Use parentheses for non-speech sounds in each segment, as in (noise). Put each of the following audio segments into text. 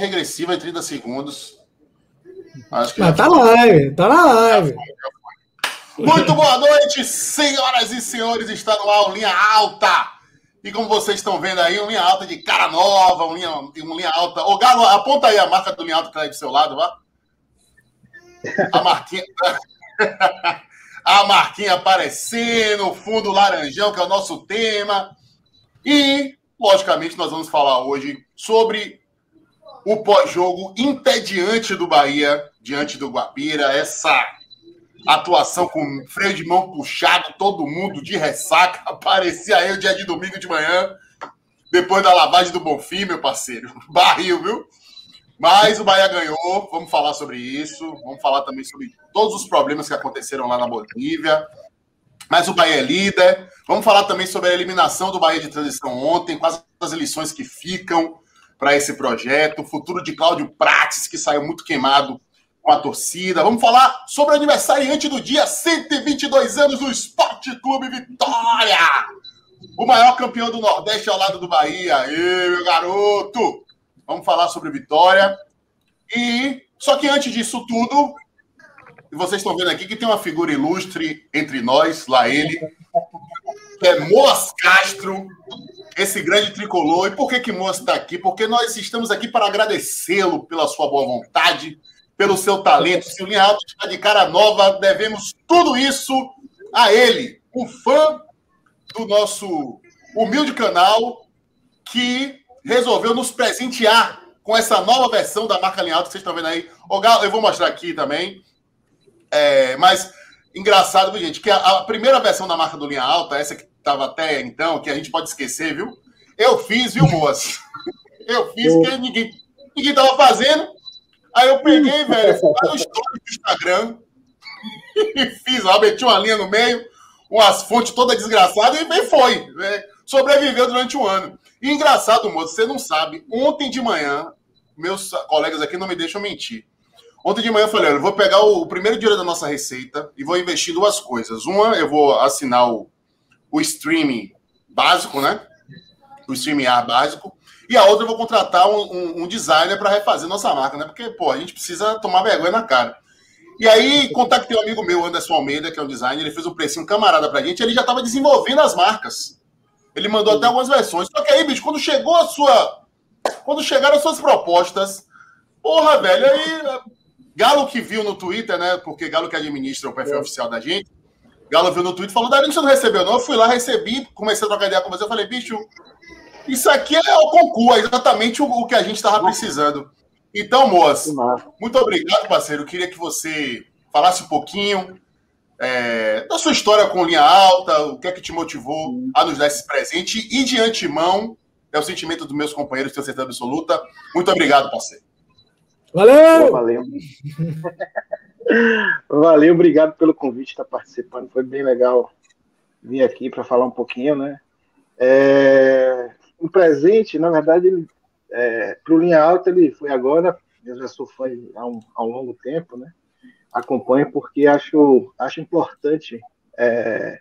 regressiva em 30 segundos. Acho que Mas tá live, tá na live. Muito boa noite, senhoras e senhores. Está no ar Linha Alta. E como vocês estão vendo aí, um linha alta de cara nova, um linha, um linha alta. Ô, Galo, aponta aí a marca do linha alta que tá aí do seu lado, vá. A marquinha. (laughs) a marquinha aparecendo, fundo laranjão, que é o nosso tema. E, logicamente, nós vamos falar hoje sobre o pós-jogo entediante do Bahia diante do Guapira, essa atuação com freio de mão puxado, todo mundo de ressaca. (laughs) Parecia eu dia de domingo de manhã, depois da lavagem do Bonfim, meu parceiro. (laughs) Barril, viu? Mas o Bahia ganhou, vamos falar sobre isso, vamos falar também sobre todos os problemas que aconteceram lá na Bolívia. Mas o Bahia é líder. Vamos falar também sobre a eliminação do Bahia de transição ontem, quais as lições que ficam para esse projeto, o futuro de Cláudio Prates, que saiu muito queimado com a torcida. Vamos falar sobre o aniversariante do dia, 122 anos do Esporte Clube Vitória. O maior campeão do Nordeste ao lado do Bahia. Aí, meu garoto! Vamos falar sobre Vitória. E só que antes disso tudo, vocês estão vendo aqui que tem uma figura ilustre entre nós, lá ele, que é Moas Castro, esse grande tricolor. E por que que Moas está aqui? Porque nós estamos aqui para agradecê-lo pela sua boa vontade, pelo seu talento. Se o Linha Alto está de cara nova, devemos tudo isso a ele, um fã do nosso humilde canal que resolveu nos presentear com essa nova versão da marca Linha Alto que vocês estão vendo aí. Eu vou mostrar aqui também. É, mas engraçado, gente, que a, a, primeira versão da marca do Linha Alta, essa que estava até então, que a gente pode esquecer, viu? Eu fiz, viu, moço? (laughs) Eu fiz, porque ninguém, ninguém tava fazendo. Aí eu peguei, velho, fui lá no story do Instagram (laughs) e fiz lá, meti uma linha no meio, umas fontes toda desgraçadas e foi. Né? Sobreviveu durante um ano. E engraçado, moço, você não sabe, ontem de manhã, meus colegas aqui não me deixam mentir. Ontem de manhã eu falei, olha, eu vou pegar o, o primeiro dinheiro da nossa receita e vou investir duas coisas. Uma, eu vou assinar o, o streaming básico, né? O streaming A básico. E a outra eu vou contratar um, um, um designer para refazer nossa marca, né? Porque, pô, a gente precisa tomar vergonha na cara. E aí, contatei um amigo meu, Anderson Almeida, que é um designer, ele fez um precinho camarada pra gente, ele já estava desenvolvendo as marcas. Ele mandou até algumas versões. Só que aí, bicho, quando chegou a sua. Quando chegaram as suas propostas, porra, velho, aí. Galo que viu no Twitter, né? Porque Galo que administra o perfil é. oficial da gente. Galo viu no Twitter e falou: Darinho, você não recebeu, não? Eu fui lá, recebi, comecei a trocar ideia com você. Eu falei, bicho, isso aqui é o concurso, é exatamente o, que a gente estava precisando. Então, moço, muito obrigado, parceiro. Eu queria que você falasse um pouquinho é, da sua história com linha alta, o que é que te motivou a nos dar esse presente. E de antemão, é o sentimento dos meus companheiros, tenho certeza absoluta. Muito obrigado, parceiro. Valeu! valeu. Valeu, obrigado pelo convite, estar participando. Foi bem legal vir aqui para falar um pouquinho, né? É, um presente, na verdade, ele, é, para o Linha Alta, ele foi agora, eu já sou fã há um, há um longo tempo, né? Acompanho porque acho, acho importante é,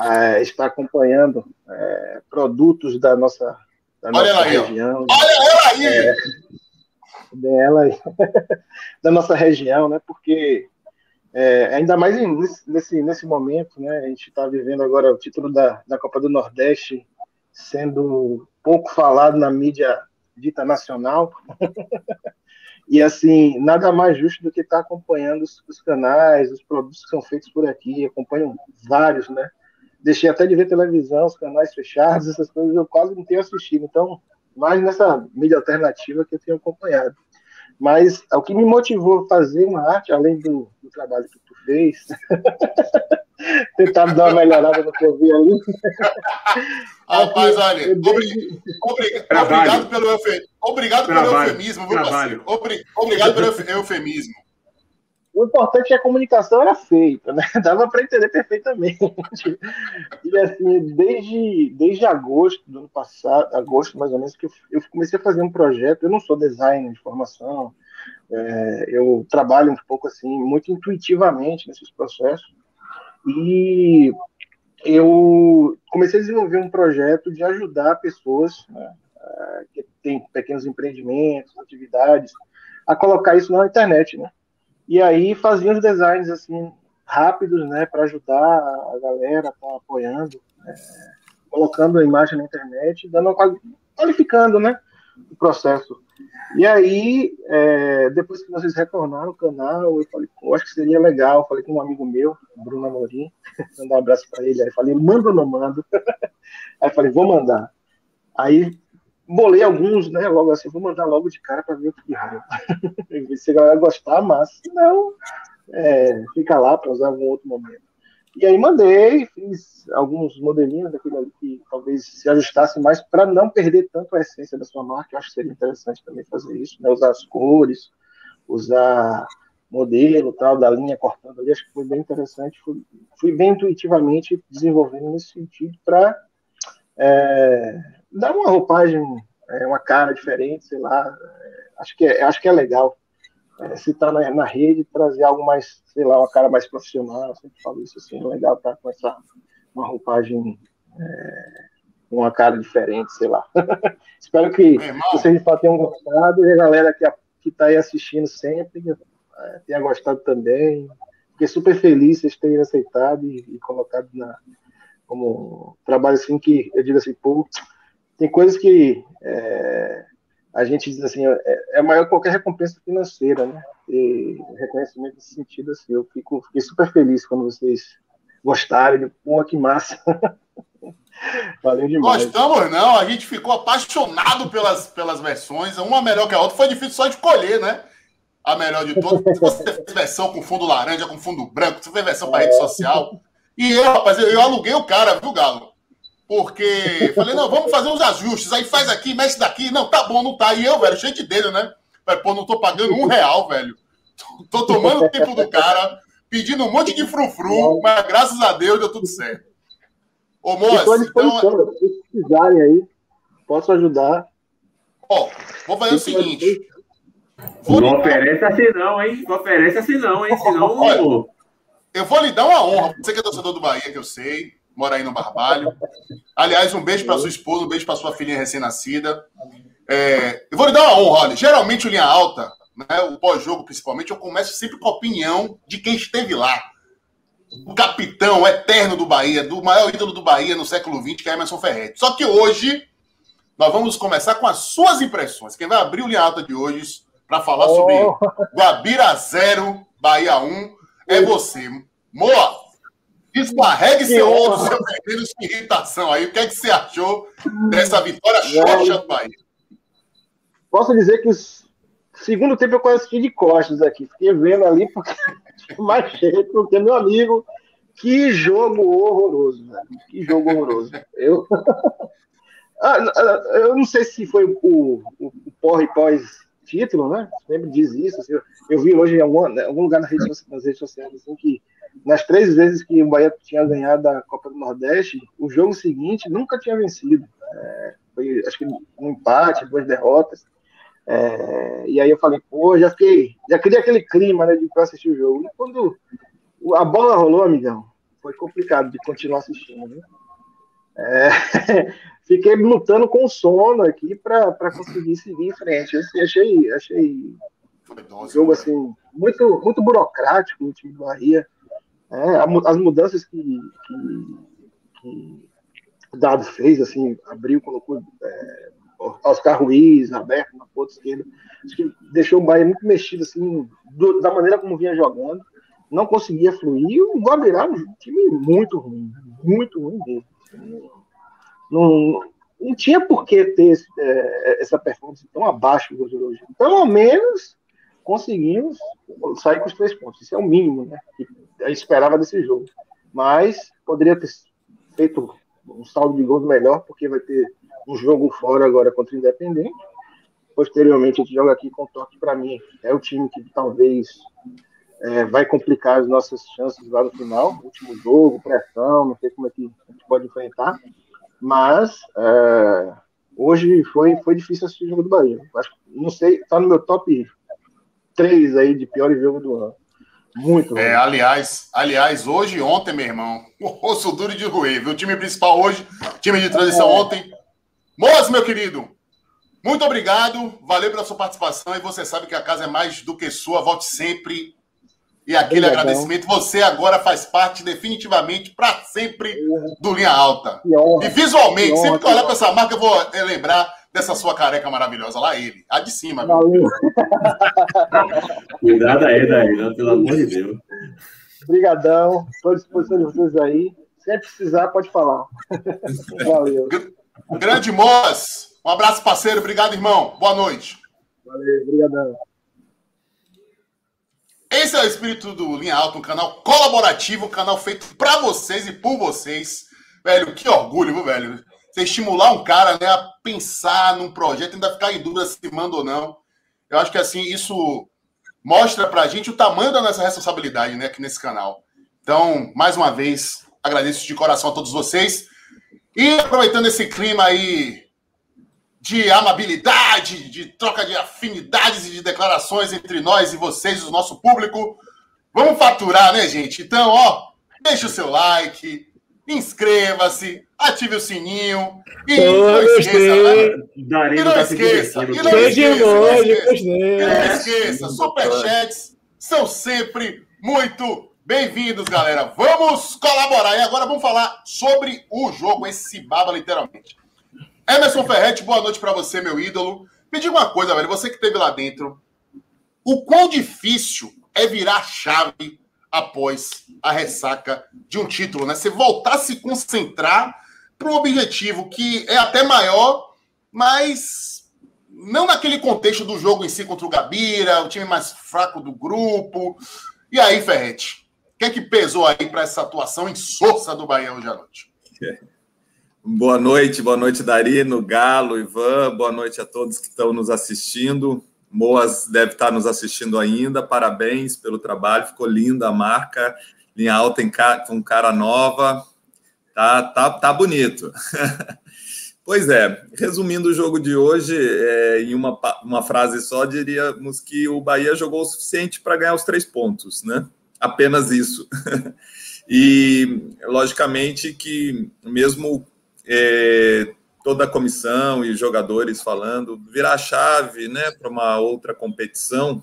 é, estar acompanhando é, produtos da nossa, da Olha nossa região. Olha ela aí! Dela, (laughs) da nossa região, né? Porque é, ainda mais nesse, nesse momento, né? A gente está vivendo agora o título da, da Copa do Nordeste sendo pouco falado na mídia dita nacional. (laughs) e assim, nada mais justo do que estar tá acompanhando os, os, canais, os produtos que são feitos por aqui, acompanho vários, né? Deixei até de ver televisão, os canais fechados, essas coisas eu quase não tenho assistido. Então, mais nessa mídia alternativa que eu tenho acompanhado. Mas o que me motivou a fazer uma arte, além do, do trabalho que tu fez, (laughs) tentar dar uma melhorada no que eu vi ali. (laughs) Rapaz, olha, obrigado, pelo, eufemismo, obrigado pelo eufemismo, viu? Obrigado pelo eufemismo. O importante é que a comunicação era feita, né? (laughs) Dava para entender perfeitamente. E assim, desde, desde agosto do ano passado, agosto mais ou menos, que eu, eu comecei a fazer um projeto. Eu não sou designer de formação, é, eu trabalho um pouco assim, muito intuitivamente nesses processos. E eu comecei a desenvolver um projeto de ajudar pessoas né, que tem pequenos empreendimentos, atividades, a colocar isso na internet, né? E aí fazia os designs assim rápidos, né, para ajudar a galera, tá apoiando, é, colocando a imagem na internet, dando qualificando, né, o processo. E aí, é, depois que vocês retornaram o canal, eu falei, pô, acho que seria legal. Falei com um amigo meu, Bruno Amorim, (laughs) mandar um abraço para ele. Aí falei, manda ou não mando? (laughs) aí falei, vou mandar. Aí bolei alguns, né? Logo assim, vou mandar logo de cara para ver o que raio. (laughs) Se a galera gostar, mas se não, é, fica lá para usar em algum outro momento. E aí mandei, fiz alguns modelinhos daquilo ali que talvez se ajustasse mais para não perder tanto a essência da sua marca. Eu acho que seria interessante também fazer isso, né? Usar as cores, usar modelo tal da linha cortando ali. Acho que foi bem interessante. Fui, fui bem intuitivamente desenvolvendo nesse sentido para é, dar uma roupagem, é, uma cara diferente, sei lá. É, acho que é, acho que é legal é, se está na, na, rede, trazer algo mais, sei lá, uma cara mais profissional. Eu sempre falo isso assim, é legal estar tá com essa uma roupagem é, uma cara diferente, sei lá. (laughs) Espero que vocês de fato tenham gostado e a galera que está aí assistindo sempre tenha gostado também. Fiquei super feliz vocês terem aceitado e, e colocado na, como trabalho assim que eu digo assim, pô, tem coisas que é, a gente diz assim, é, é maior que qualquer recompensa financeira, né? E reconhecimento nesse sentido, assim, eu fico, fiquei super feliz quando vocês gostaram, pô, que massa. (laughs) Valeu demais. Gostamos, não, a gente ficou apaixonado pelas, pelas versões, uma melhor que a outra, foi difícil só de escolher, né? A melhor de todas. Você fez versão com fundo laranja, com fundo branco, você fez versão para rede social. E eu, rapaz, eu, eu aluguei o cara, viu, Galo? Porque falei, não, vamos fazer uns ajustes. Aí faz aqui, mexe daqui. Não, tá bom, não tá. E eu, velho, cheio de dedo, né? Pô, não tô pagando um real, velho. Tô tomando o tempo do cara, pedindo um monte de frufru, mas graças a Deus deu tudo certo. Ô, moço, então... Se precisarem aí, posso ajudar. Ó, vou fazer o seguinte. Vou não oferece assim não, hein? Não oferece assim não, hein? (laughs) Senão... Olha, eu vou lhe dar uma honra. Você que é torcedor do Bahia, que eu sei mora aí no Barbalho. Aliás, um beijo para sua esposa, um beijo para sua filhinha recém-nascida. É, eu vou lhe dar uma honra, olha. Geralmente, o linha alta, né, o pós-jogo principalmente, eu começo sempre com a opinião de quem esteve lá. O capitão eterno do Bahia, do maior ídolo do Bahia no século XX, que é Emerson Ferretti. Só que hoje, nós vamos começar com as suas impressões. Quem vai abrir o linha alta de hoje para falar oh. sobre Guabira 0, Bahia 1, é você. Moa, Descarregue seu ódio, seu veneno de irritação aí. O que é que você achou dessa vitória xoxa do Bahia? Posso dizer que o segundo tempo eu quase assisti de costas aqui. Fiquei vendo ali porque (laughs) mais cheio, porque meu amigo, que jogo horroroso, velho. Que jogo horroroso. Eu, (laughs) ah, eu não sei se foi o, o, o porre pós-título, né? Sempre diz isso. Assim, eu vi hoje em algum, né, algum lugar nas redes, nas redes sociais assim, que nas três vezes que o Bahia tinha ganhado a Copa do Nordeste, o jogo seguinte nunca tinha vencido. É, foi, acho que um empate, duas derrotas. É, e aí eu falei, pô, já fiquei, já queria aquele clima né, de assistir o jogo. E quando a bola rolou, amigão, foi complicado de continuar assistindo. Né? É, (laughs) fiquei lutando com sono aqui para conseguir seguir em frente. Eu achei, achei um jogo né? assim muito, muito burocrático o time do Bahia. É, as mudanças que, que, que, Dado fez, assim, abriu, colocou é, Oscar Ruiz aberto na ponta esquerda, acho que deixou o Bahia muito mexido, assim, do, da maneira como vinha jogando, não conseguia fluir, e o Guabirá um time muito ruim, muito ruim mesmo. Não, não tinha por que ter esse, é, essa performance tão abaixo do hoje. Pelo menos conseguimos sair com os três pontos. Isso é o mínimo, né? Esperava desse jogo. Mas poderia ter feito um saldo de gols melhor, porque vai ter um jogo fora agora contra o Independente. Posteriormente, a gente joga aqui com o Toque, para mim, é o time que talvez é, vai complicar as nossas chances lá no final. Último jogo, pressão, não sei como é que a gente pode enfrentar. Mas é, hoje foi, foi difícil assistir o jogo do Bahia. Acho, não sei, tá no meu top 3 aí de pior jogo do ano. Muito é, aliás, aliás, hoje e ontem, meu irmão, o (laughs) osso duro de roer, viu? O time principal hoje, time de transição é. ontem. Moço, meu querido, Muito obrigado, valeu pela sua participação e você sabe que a casa é mais do que sua. Volte sempre. E aquele Obrigadão. agradecimento, você agora faz parte definitivamente para sempre do Linha Alta. E visualmente, sempre que eu olhar para essa marca, eu vou lembrar dessa sua careca maravilhosa lá, ele, a de cima. (laughs) Cuidado aí, Daí, pelo amor de Deus. Obrigadão. Estou à disposição de vocês aí. Se precisar, pode falar. Valeu. Grande Moas, um abraço, parceiro. Obrigado, irmão. Boa noite. Valeu. Obrigadão. Esse é o espírito do Linha Alta, um canal colaborativo, um canal feito para vocês e por vocês. Velho, que orgulho, viu, velho? Você estimular um cara né, a pensar num projeto, ainda ficar em dúvida se manda ou não. Eu acho que assim, isso mostra pra gente o tamanho da nossa responsabilidade né, aqui nesse canal. Então, mais uma vez, agradeço de coração a todos vocês. E aproveitando esse clima aí de amabilidade, de troca de afinidades e de declarações entre nós e vocês, o nosso público. Vamos faturar, né, gente? Então, ó, deixa o seu like, inscreva-se, ative o sininho e Pô, não esqueça, né? E Darino não esqueça, e não esqueça, esqueça. E não esqueça, superchats são sempre muito bem-vindos, galera. Vamos colaborar. E agora vamos falar sobre o jogo, esse baba, literalmente. Emerson Ferretti, boa noite para você, meu ídolo. Me diga uma coisa, velho, você que esteve lá dentro, o quão difícil é virar chave após a ressaca de um título, né? Você voltar a se concentrar para um objetivo que é até maior, mas não naquele contexto do jogo em si contra o Gabira, o time mais fraco do grupo. E aí, Ferretti, o que é que pesou aí para essa atuação insossa do Bahia hoje à noite? (laughs) Boa noite, boa noite, Darino, Galo, Ivan, boa noite a todos que estão nos assistindo. Moas deve estar nos assistindo ainda, parabéns pelo trabalho, ficou linda a marca, linha alta em com cara nova, tá, tá, tá bonito. (laughs) pois é, resumindo o jogo de hoje, é, em uma, uma frase só, diríamos que o Bahia jogou o suficiente para ganhar os três pontos, né? Apenas isso. (laughs) e, logicamente, que mesmo é, toda a comissão e jogadores falando, virar chave né, para uma outra competição,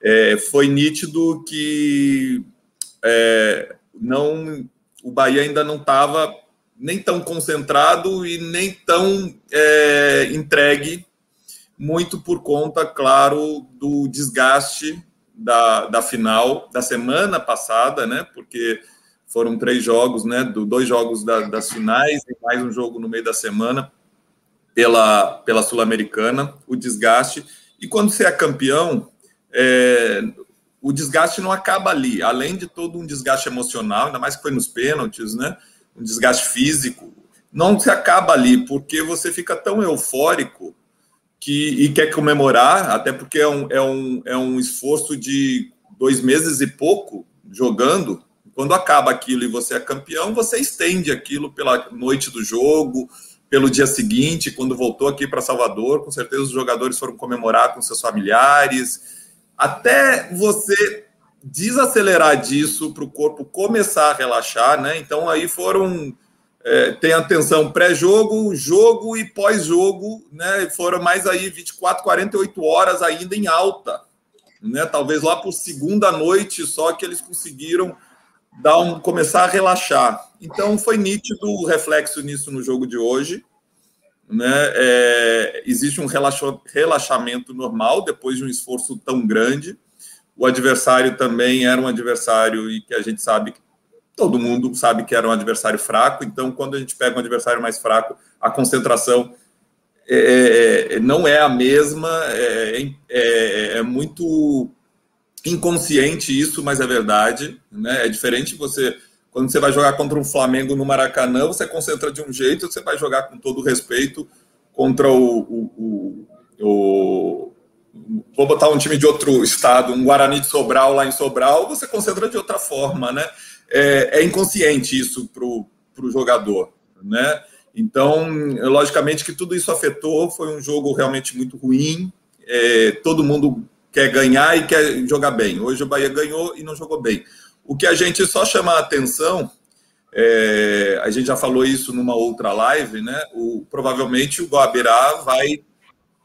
é, foi nítido que é, não, o Bahia ainda não estava nem tão concentrado e nem tão é, entregue, muito por conta, claro, do desgaste da, da final da semana passada, né? Porque foram três jogos, né? Do, dois jogos da, das finais e mais um jogo no meio da semana pela, pela Sul-Americana, o desgaste. E quando você é campeão, é, o desgaste não acaba ali. Além de todo um desgaste emocional, ainda mais que foi nos pênaltis, né? Um desgaste físico, não se acaba ali, porque você fica tão eufórico que, e quer comemorar, até porque é um, é, um, é um esforço de dois meses e pouco jogando, quando acaba aquilo e você é campeão, você estende aquilo pela noite do jogo, pelo dia seguinte, quando voltou aqui para Salvador, com certeza os jogadores foram comemorar com seus familiares, até você desacelerar disso para o corpo começar a relaxar, né? Então aí foram é, tem atenção pré-jogo, jogo e pós-jogo, né? Foram mais aí 24, 48 horas ainda em alta, né? Talvez lá por segunda noite só que eles conseguiram dar um, começar a relaxar. Então foi nítido o reflexo nisso no jogo de hoje. Né? É, existe um relaxa, relaxamento normal depois de um esforço tão grande. O adversário também era um adversário e que a gente sabe, todo mundo sabe que era um adversário fraco. Então, quando a gente pega um adversário mais fraco, a concentração é, não é a mesma. É, é, é muito inconsciente isso, mas é verdade. Né? É diferente você quando você vai jogar contra um Flamengo no Maracanã, você concentra de um jeito, você vai jogar com todo respeito contra o, o, o, o, Vou botar um time de outro estado, um Guarani de Sobral lá em Sobral, você concentra de outra forma, né? É, é inconsciente isso para o jogador, né? Então, logicamente que tudo isso afetou, foi um jogo realmente muito ruim, é, todo mundo quer ganhar e quer jogar bem. Hoje o Bahia ganhou e não jogou bem. O que a gente só chama a atenção, é, a gente já falou isso numa outra live, né? O, provavelmente o Guabirá vai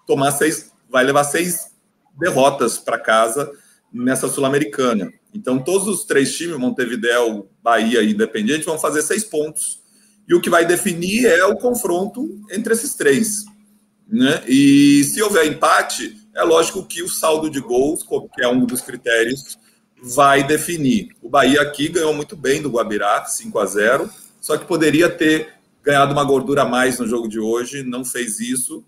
tomar seis, vai levar seis derrotas para casa nessa Sul-Americana. Então, todos os três times, Montevideo, Bahia e Independente, vão fazer seis pontos. E o que vai definir é o confronto entre esses três. Né? E se houver empate, é lógico que o saldo de gols, que é um dos critérios, vai definir. O Bahia aqui ganhou muito bem do Guabirá, 5 a 0 só que poderia ter ganhado uma gordura a mais no jogo de hoje, não fez isso,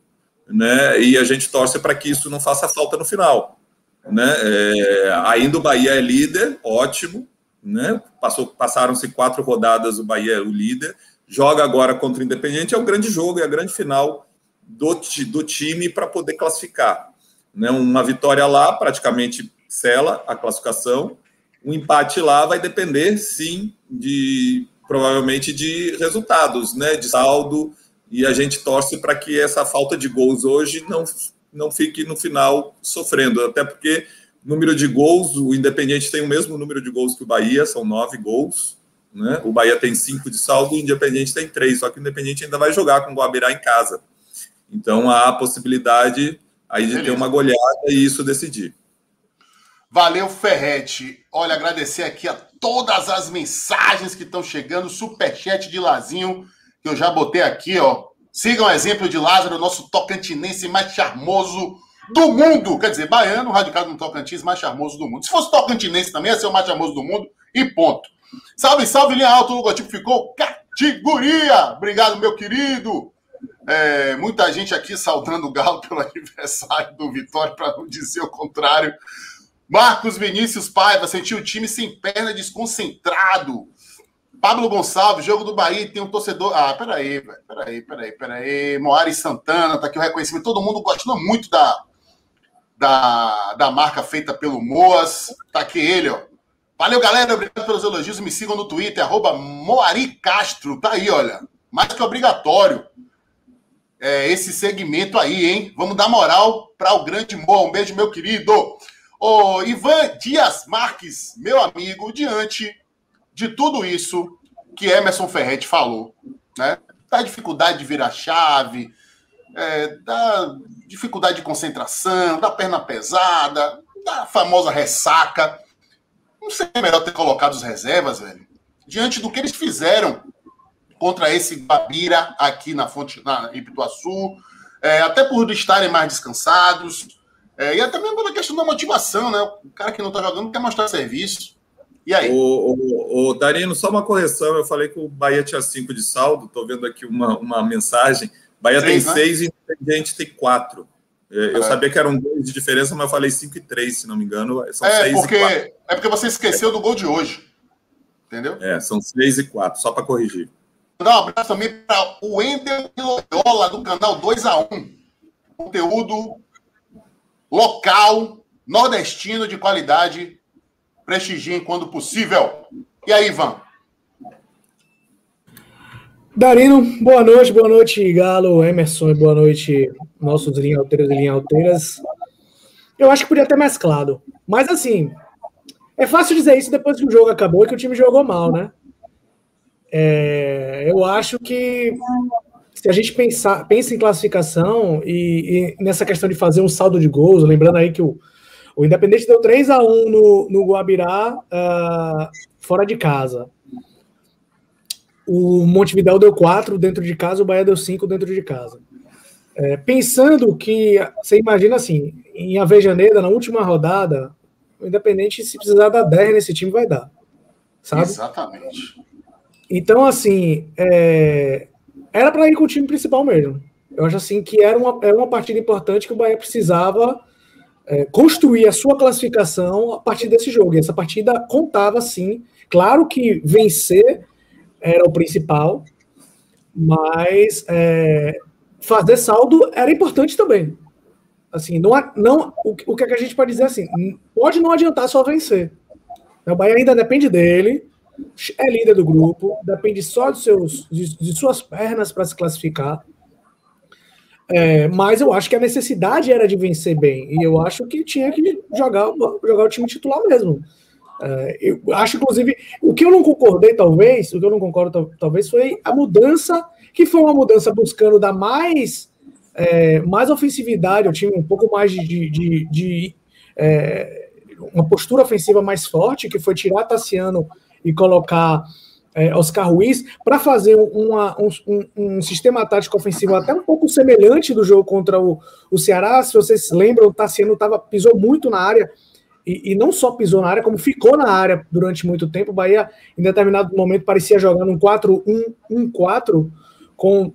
né? E a gente torce para que isso não faça falta no final. Né? É, ainda o Bahia é líder, ótimo, né? Passou, passaram-se quatro rodadas, o Bahia é o líder, joga agora contra o Independente, é o grande jogo, é a grande final do, do time para poder classificar. Né? Uma vitória lá praticamente sela a classificação, um empate lá vai depender, sim, de provavelmente de resultados, né? De saldo, e a gente torce para que essa falta de gols hoje não não fique no final sofrendo, até porque número de gols, o Independente tem o mesmo número de gols que o Bahia, são nove gols, né? O Bahia tem cinco de saldo, o Independente tem três, só que o Independente ainda vai jogar com o Guabirá em casa. Então há a possibilidade aí de Beleza. ter uma goleada e isso decidir. Valeu, Ferrete. Olha, agradecer aqui a todas as mensagens que estão chegando, superchat de Lazinho, que eu já botei aqui, ó. Sigam o exemplo de Lázaro, nosso tocantinense mais charmoso do mundo. Quer dizer, baiano, radicado no Tocantins, mais charmoso do mundo. Se fosse tocantinense também, ia ser o mais charmoso do mundo e ponto. Salve, salve, linha alta, o logotipo ficou categoria. Obrigado, meu querido. É, muita gente aqui saudando o Galo pelo (laughs) aniversário do Vitória, para não dizer o contrário. Marcos Vinícius Paiva sentiu o time sem perna, desconcentrado. Pablo Gonçalves, jogo do Bahia, tem um torcedor. Ah, peraí, velho. Peraí, peraí, peraí. Moari Santana, tá aqui o reconhecimento. Todo mundo gosta muito da, da, da marca feita pelo Moas. Tá aqui ele, ó. Valeu, galera. Obrigado pelos elogios. Me sigam no Twitter, arroba Moari Castro. Tá aí, olha. Mais que obrigatório. É, esse segmento aí, hein? Vamos dar moral para o grande Moa. Um beijo, meu querido. Ô, Ivan Dias Marques, meu amigo, diante de tudo isso que Emerson Ferretti falou, né? Da dificuldade de virar chave, é, da dificuldade de concentração, da perna pesada, da famosa ressaca. Não seria melhor ter colocado os reservas, velho? Diante do que eles fizeram contra esse Babira aqui na Fonte, na Ipituaçu, é, até por estarem mais descansados, é, e até mesmo pela questão da motivação, né? O cara que não tá jogando quer mostrar serviço. E aí? O, o, o, Darino, só uma correção. Eu falei que o Bahia tinha cinco de saldo. Estou vendo aqui uma, uma mensagem. Bahia três, tem né? seis e Independente tem quatro. É, eu é. sabia que eram dois de diferença, mas eu falei cinco e três, se não me engano. São é, seis porque, é porque você esqueceu do gol de hoje. Entendeu? É, são seis e quatro, só para corrigir. Dar um abraço também para o Wendel Loyola, do canal 2x1. Conteúdo local, nordestino de qualidade prestigiem quando possível. E aí, Ivan? Darino, boa noite, boa noite, Galo, Emerson, boa noite, nossos linhalteiros e linhalteiras. Eu acho que podia ter mesclado. Mas assim, é fácil dizer isso depois que o jogo acabou e que o time jogou mal, né? É, eu acho que se a gente pensar, pensa em classificação e, e, nessa questão de fazer um saldo de gols, lembrando aí que o, o Independente deu 3 a 1 no, no Guabirá, uh, fora de casa. O Montevidéu deu 4 dentro de casa, o Bahia deu 5 dentro de casa. É, pensando que, você imagina assim, em Avejaneira, na última rodada, o Independente, se precisar dar 10 nesse time, vai dar. Sabe? Exatamente. Então, assim, é, era para ir com o time principal mesmo. Eu acho assim que era uma, era uma partida importante que o Bahia precisava é, construir a sua classificação a partir desse jogo. E essa partida contava sim. Claro que vencer era o principal, mas é, fazer saldo era importante também. Assim, não, não o, o que, é que a gente pode dizer assim, pode não adiantar só vencer. O Bahia ainda depende dele, é líder do grupo, depende só de, seus, de, de suas pernas para se classificar. É, mas eu acho que a necessidade era de vencer bem. E eu acho que tinha que jogar, jogar o time titular mesmo. É, eu acho, inclusive, o que eu não concordei, talvez, o que eu não concordo, talvez, foi a mudança, que foi uma mudança buscando dar mais é, mais ofensividade, o time um pouco mais de, de, de, de é, uma postura ofensiva mais forte, que foi tirar Tassiano e colocar é, Oscar Ruiz para fazer uma, um, um, sistema tático ofensivo até um pouco semelhante do jogo contra o, o Ceará. Se vocês lembram, o Tassiano tava, pisou muito na área e, e, não só pisou na área, como ficou na área durante muito tempo. O Bahia, em determinado momento, parecia jogando um 4-1-1-4 com,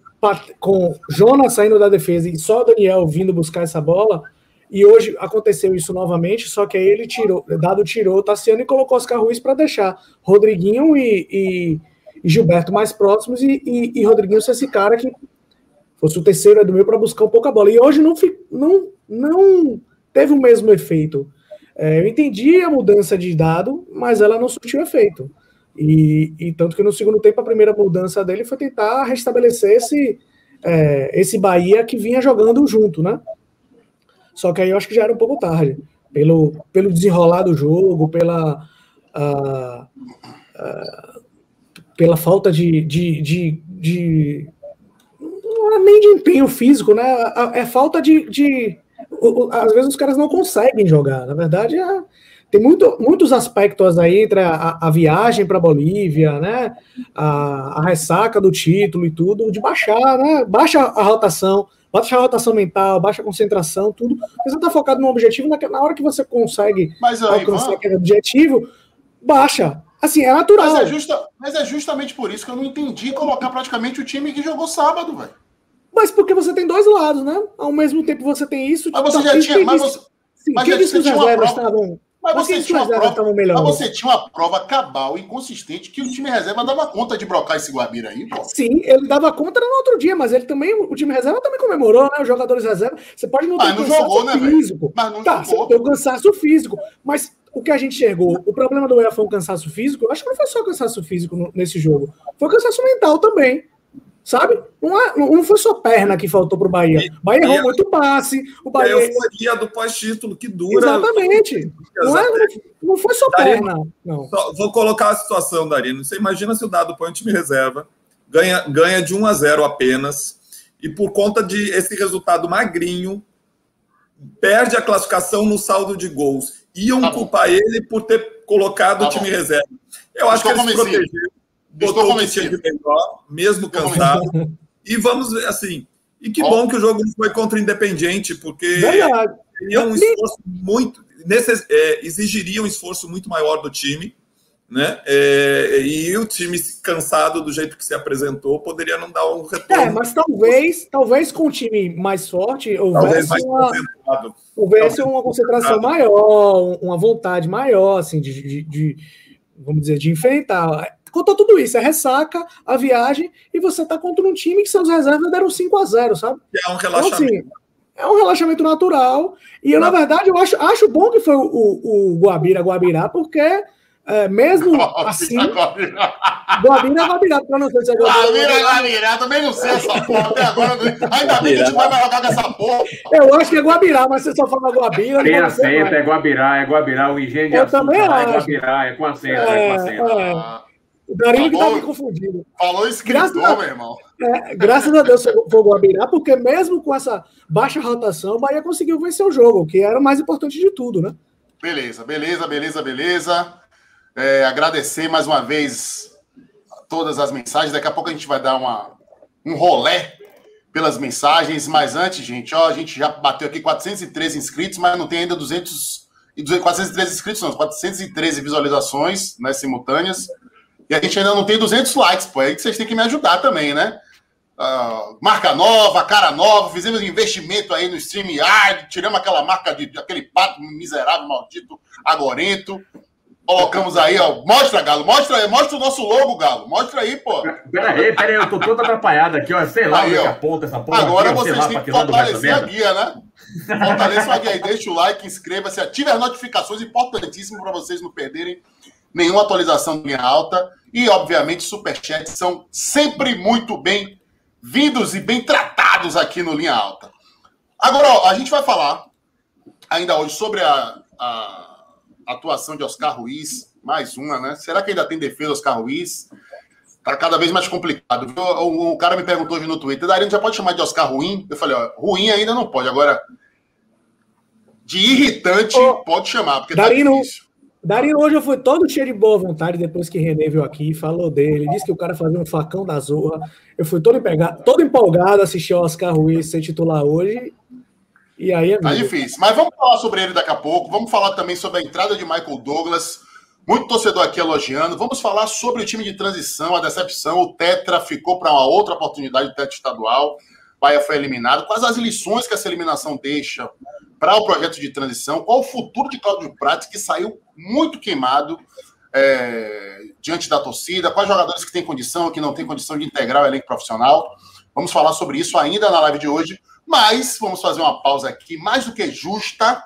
com Jonas saindo da defesa e só Daniel vindo buscar essa bola. E hoje aconteceu isso novamente, só que aí ele tirou, dado tirou o Tassiano e colocou Oscar Ruiz para deixar Rodriguinho e, e, e, Gilberto mais próximos e, e, e Rodriguinho ser esse cara que fosse o terceiro é do meio para buscar um pouco a bola. E hoje não, não, não teve o mesmo efeito. É, eu entendi a mudança de dado, mas ela não surtiu efeito. E, e, tanto que no segundo tempo a primeira mudança dele foi tentar restabelecer esse, é, esse Bahia que vinha jogando junto, né? Só que aí eu acho que já era um pouco tarde, pelo, pelo desenrolar do jogo, pela, uh, uh, pela falta de, de, de, de, é nem de empenho físico, né? É falta de. de às vezes os caras não conseguem jogar. Na verdade, é, tem muito, muitos aspectos aí entre a, a viagem para Bolívia, né? A, a, ressaca do título e tudo, de baixar, né? Baixa a rotação, baixa a rotação mental, baixa a concentração, tudo. Você está focado no objetivo, na, hora que você consegue mas, alcançar Ivan, aquele objetivo, baixa. Assim, é natural. Mas é, justa, mas é justamente por isso que eu não entendi colocar praticamente o time que jogou sábado, velho. Mas porque você tem dois lados, né? Ao mesmo tempo você tem isso. Mas você já tinha. Mas você, sim, mas quem disse que os reservas estavam mas você, tinha uma prova, mas você tinha uma prova cabal e consistente que o time reserva dava conta de brocar esse Guabira aí, pô. Sim, ele dava conta no outro dia, mas ele também, o time reserva também comemorou, né? Os jogadores reserva. Você pode não ter mas não jogou, né, físico. Mas não tá, jogou. Você tem o cansaço físico. Mas o que a gente enxergou, o problema do EA foi o cansaço físico. Eu acho que não foi só cansaço físico nesse jogo. Foi cansaço mental também sabe? Não, é, não foi só perna que faltou para o Bahia. O Bahia errou muito passe. O Bahia... É a euforia do pós-título que dura. Exatamente. Não, é, não foi só perna. Não. Só, vou colocar a situação, Darino. Você imagina se o dado põe um time reserva, ganha, ganha de 1 a 0 apenas, e por conta de esse resultado magrinho, perde a classificação no saldo de gols. Iam tá culpar ele por ter colocado tá o time reserva. Eu acho que ele se protegeu botou o de melhor, mesmo cansado. e vamos ver, assim. E que bom que o jogo foi contra o Independiente, porque teria um esforço muito. Nesse, é, exigiria um esforço muito maior do time. Né? É, e o time cansado do jeito que se apresentou poderia não dar um retorno. É, mas talvez, talvez com o time mais forte houvesse, mais uma, houvesse uma concentração maior, uma vontade maior, assim, de, de, de, vamos dizer, de enfrentar. Contou tudo isso, é ressaca, a viagem, e você tá contra um time que seus reservas deram 5 a 0 sabe? É um relaxamento. Então, assim, é um relaxamento natural. E eu, na verdade, eu acho, acho bom que foi o, o, o Guabira Guabirá, porque é, mesmo (laughs) assim. Guabira Guabirá, porque eu não sei se é Guabira. Guabira Guabirá, também não sei essa porra até agora. (laughs) Ainda bem que a gente vai jogar dessa porra. Eu acho que é Guabirá, mas você só fala Guabira. Tem acento, é Guabirá, é Guabirá, o engenho de eu também é acho. Guabirá, é com acento, é, é com acento. É. O Darinho que me confundindo. Falou escritor, graças meu irmão. É, graças a Deus foi o Guabirá, porque mesmo com essa baixa rotação, o Bahia conseguiu vencer o jogo, que era o mais importante de tudo, né? Beleza, beleza, beleza, beleza. É, agradecer mais uma vez todas as mensagens. Daqui a pouco a gente vai dar uma, um rolé pelas mensagens. Mas antes, gente, ó, a gente já bateu aqui 413 inscritos, mas não tem ainda 200 413 inscritos, não, 413 visualizações né, simultâneas. E a gente ainda não tem 200 likes, pô. É aí que vocês têm que me ajudar também, né? Uh, marca nova, cara nova, fizemos investimento aí no StreamYard, tiramos aquela marca de aquele pato miserável, maldito, agorento. Colocamos aí, ó. Mostra, Galo, mostra, mostra o nosso logo, Galo. Mostra aí, pô. Pera aí, pera aí, eu tô todo atrapalhado aqui, ó. Sei lá aí, é ó. aponta essa porra. Agora aqui, vocês têm que fortalecer a guia, né? Fortaleça a guia aí, deixa o like, inscreva-se, ative as notificações, importantíssimo para vocês não perderem nenhuma atualização de linha alta. E, obviamente, superchats são sempre muito bem vindos e bem tratados aqui no Linha Alta. Agora, ó, a gente vai falar ainda hoje sobre a, a atuação de Oscar Ruiz, mais uma, né? Será que ainda tem defesa Oscar Ruiz? Tá cada vez mais complicado. O, o cara me perguntou hoje no Twitter, Darino já pode chamar de Oscar ruim? Eu falei, ó, ruim ainda não pode. Agora, de irritante, Ô, pode chamar, porque Darino, tá difícil. Darino hoje eu fui todo cheio de boa vontade depois que René veio aqui e falou dele. Disse que o cara fazia um facão da zorra. Eu fui todo, empolgado, todo empolgado assistir o Oscar Ruiz ser titular hoje. E aí, Tá amigo, difícil. Mas vamos falar sobre ele daqui a pouco. Vamos falar também sobre a entrada de Michael Douglas. Muito torcedor aqui elogiando. Vamos falar sobre o time de transição, a decepção. O Tetra ficou para uma outra oportunidade do Tetra estadual. Bahia foi eliminado. Quais as lições que essa eliminação deixa para o projeto de transição? Qual o futuro de Cláudio Prates, que saiu muito queimado é, diante da torcida? Quais jogadores que têm condição, que não têm condição de integrar o elenco profissional? Vamos falar sobre isso ainda na live de hoje. Mas vamos fazer uma pausa aqui, mais do que justa,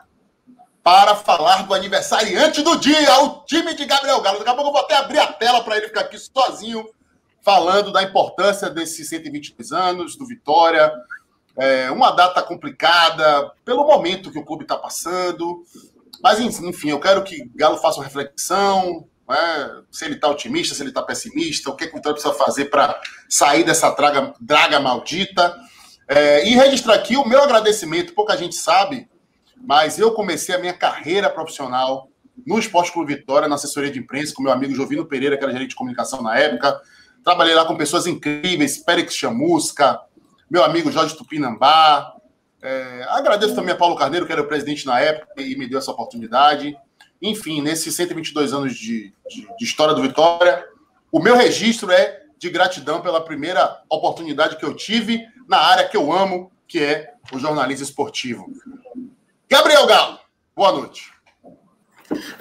para falar do aniversariante do dia, o time de Gabriel Galo. Daqui a pouco eu vou até abrir a tela para ele ficar aqui sozinho, falando da importância desses 122 anos, do Vitória. É uma data complicada, pelo momento que o clube está passando. Mas, enfim, eu quero que Galo faça uma reflexão, né? se ele está otimista, se ele está pessimista, o que, que o Vitória precisa fazer para sair dessa draga, draga maldita. É, e registrar aqui o meu agradecimento, pouca gente sabe, mas eu comecei a minha carreira profissional no Esporte Clube Vitória, na assessoria de imprensa, com meu amigo Jovino Pereira, que era gerente de comunicação na época. Trabalhei lá com pessoas incríveis, Périx Chamusca, meu amigo Jorge Tupinambá. É, agradeço também a Paulo Carneiro, que era o presidente na época e me deu essa oportunidade. Enfim, nesses 122 anos de, de, de história do Vitória, o meu registro é de gratidão pela primeira oportunidade que eu tive na área que eu amo, que é o jornalismo esportivo. Gabriel Galo, boa noite.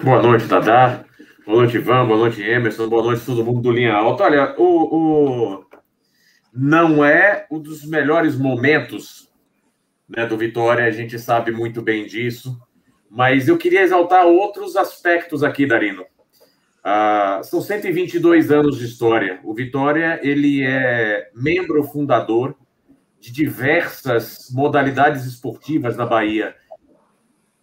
Boa noite, Dadá. Boa noite, Ivan. Boa noite, Emerson. Boa noite, todo mundo do Linha Alta. Olha, o, o... não é um dos melhores momentos né, do Vitória, a gente sabe muito bem disso, mas eu queria exaltar outros aspectos aqui, Darino. Ah, são 122 anos de história. O Vitória ele é membro fundador de diversas modalidades esportivas na Bahia.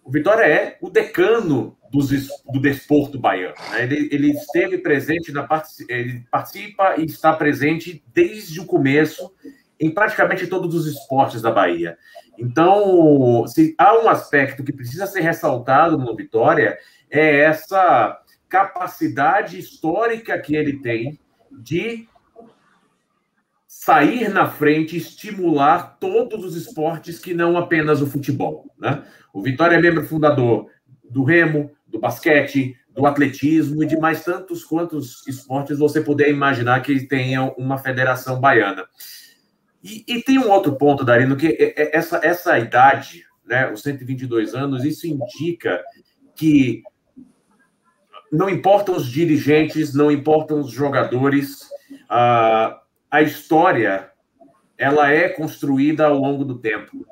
O Vitória é o decano dos, do desporto baiano. Né? Ele, ele, esteve presente, na ele participa e está presente desde o começo em praticamente todos os esportes da Bahia. Então, se há um aspecto que precisa ser ressaltado no Vitória, é essa capacidade histórica que ele tem de sair na frente, estimular todos os esportes que não apenas o futebol. Né? O Vitória é membro fundador do remo, do basquete, do atletismo e de mais tantos quantos esportes você puder imaginar que tenha uma federação baiana. E, e tem um outro ponto, Darino, que essa, essa idade, né, os 122 anos, isso indica que não importam os dirigentes, não importam os jogadores, a, a história ela é construída ao longo do tempo.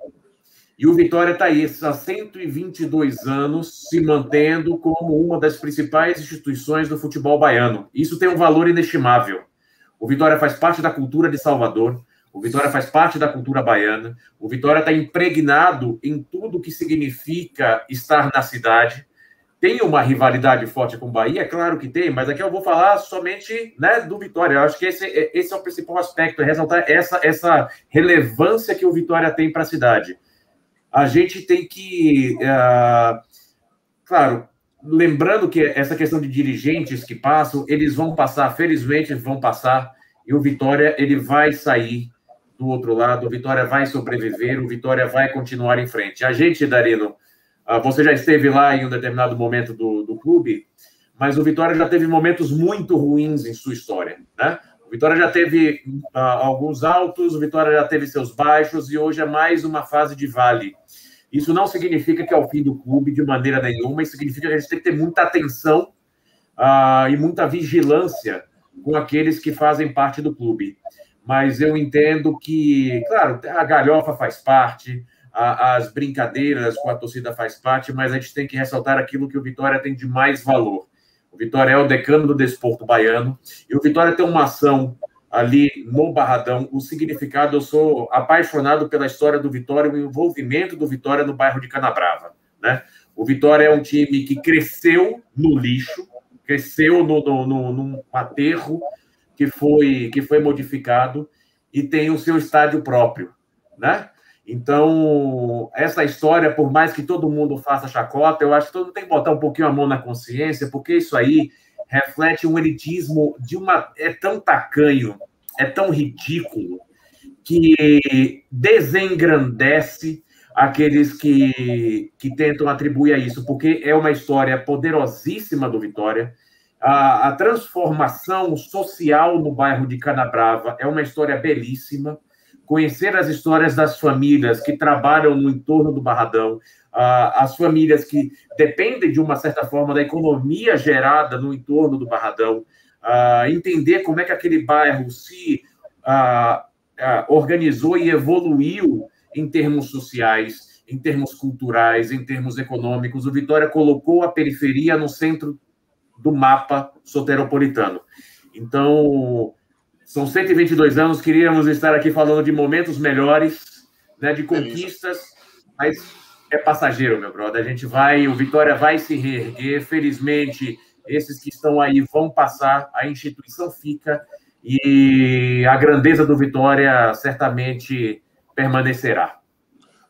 E o Vitória está aí, há 122 anos, se mantendo como uma das principais instituições do futebol baiano. Isso tem um valor inestimável. O Vitória faz parte da cultura de Salvador, o Vitória faz parte da cultura baiana, o Vitória está impregnado em tudo que significa estar na cidade. Tem uma rivalidade forte com o Bahia? Claro que tem, mas aqui eu vou falar somente né, do Vitória. Eu acho que esse, esse é o principal aspecto, é ressaltar essa, essa relevância que o Vitória tem para a cidade a gente tem que, uh, claro, lembrando que essa questão de dirigentes que passam, eles vão passar, felizmente vão passar, e o Vitória ele vai sair do outro lado, o Vitória vai sobreviver, o Vitória vai continuar em frente. A gente, Darino, você já esteve lá em um determinado momento do, do clube, mas o Vitória já teve momentos muito ruins em sua história, né? Vitória já teve uh, alguns altos, o Vitória já teve seus baixos e hoje é mais uma fase de vale. Isso não significa que é o fim do clube de maneira nenhuma, isso significa que a gente tem que ter muita atenção uh, e muita vigilância com aqueles que fazem parte do clube. Mas eu entendo que, claro, a galhofa faz parte, a, as brincadeiras com a torcida faz parte, mas a gente tem que ressaltar aquilo que o Vitória tem de mais valor o Vitória é o decano do desporto baiano. E o Vitória tem uma ação ali no Barradão. O significado, eu sou apaixonado pela história do Vitória, o envolvimento do Vitória no bairro de Canabrava. Né? O Vitória é um time que cresceu no lixo, cresceu no, no, no, num aterro, que foi, que foi modificado e tem o seu estádio próprio, né? Então, essa história, por mais que todo mundo faça chacota, eu acho que todo mundo tem que botar um pouquinho a mão na consciência, porque isso aí reflete um elitismo de uma. É tão tacanho, é tão ridículo, que desengrandece aqueles que, que tentam atribuir a isso, porque é uma história poderosíssima do Vitória. A, a transformação social no bairro de Canabrava é uma história belíssima conhecer as histórias das famílias que trabalham no entorno do Barradão, as famílias que dependem, de uma certa forma, da economia gerada no entorno do Barradão, entender como é que aquele bairro se organizou e evoluiu em termos sociais, em termos culturais, em termos econômicos. O Vitória colocou a periferia no centro do mapa soteropolitano. Então, são 122 anos, queríamos estar aqui falando de momentos melhores, né, de conquistas, mas é passageiro, meu brother. A gente vai, o Vitória vai se reerguer. Felizmente, esses que estão aí vão passar, a instituição fica e a grandeza do Vitória certamente permanecerá.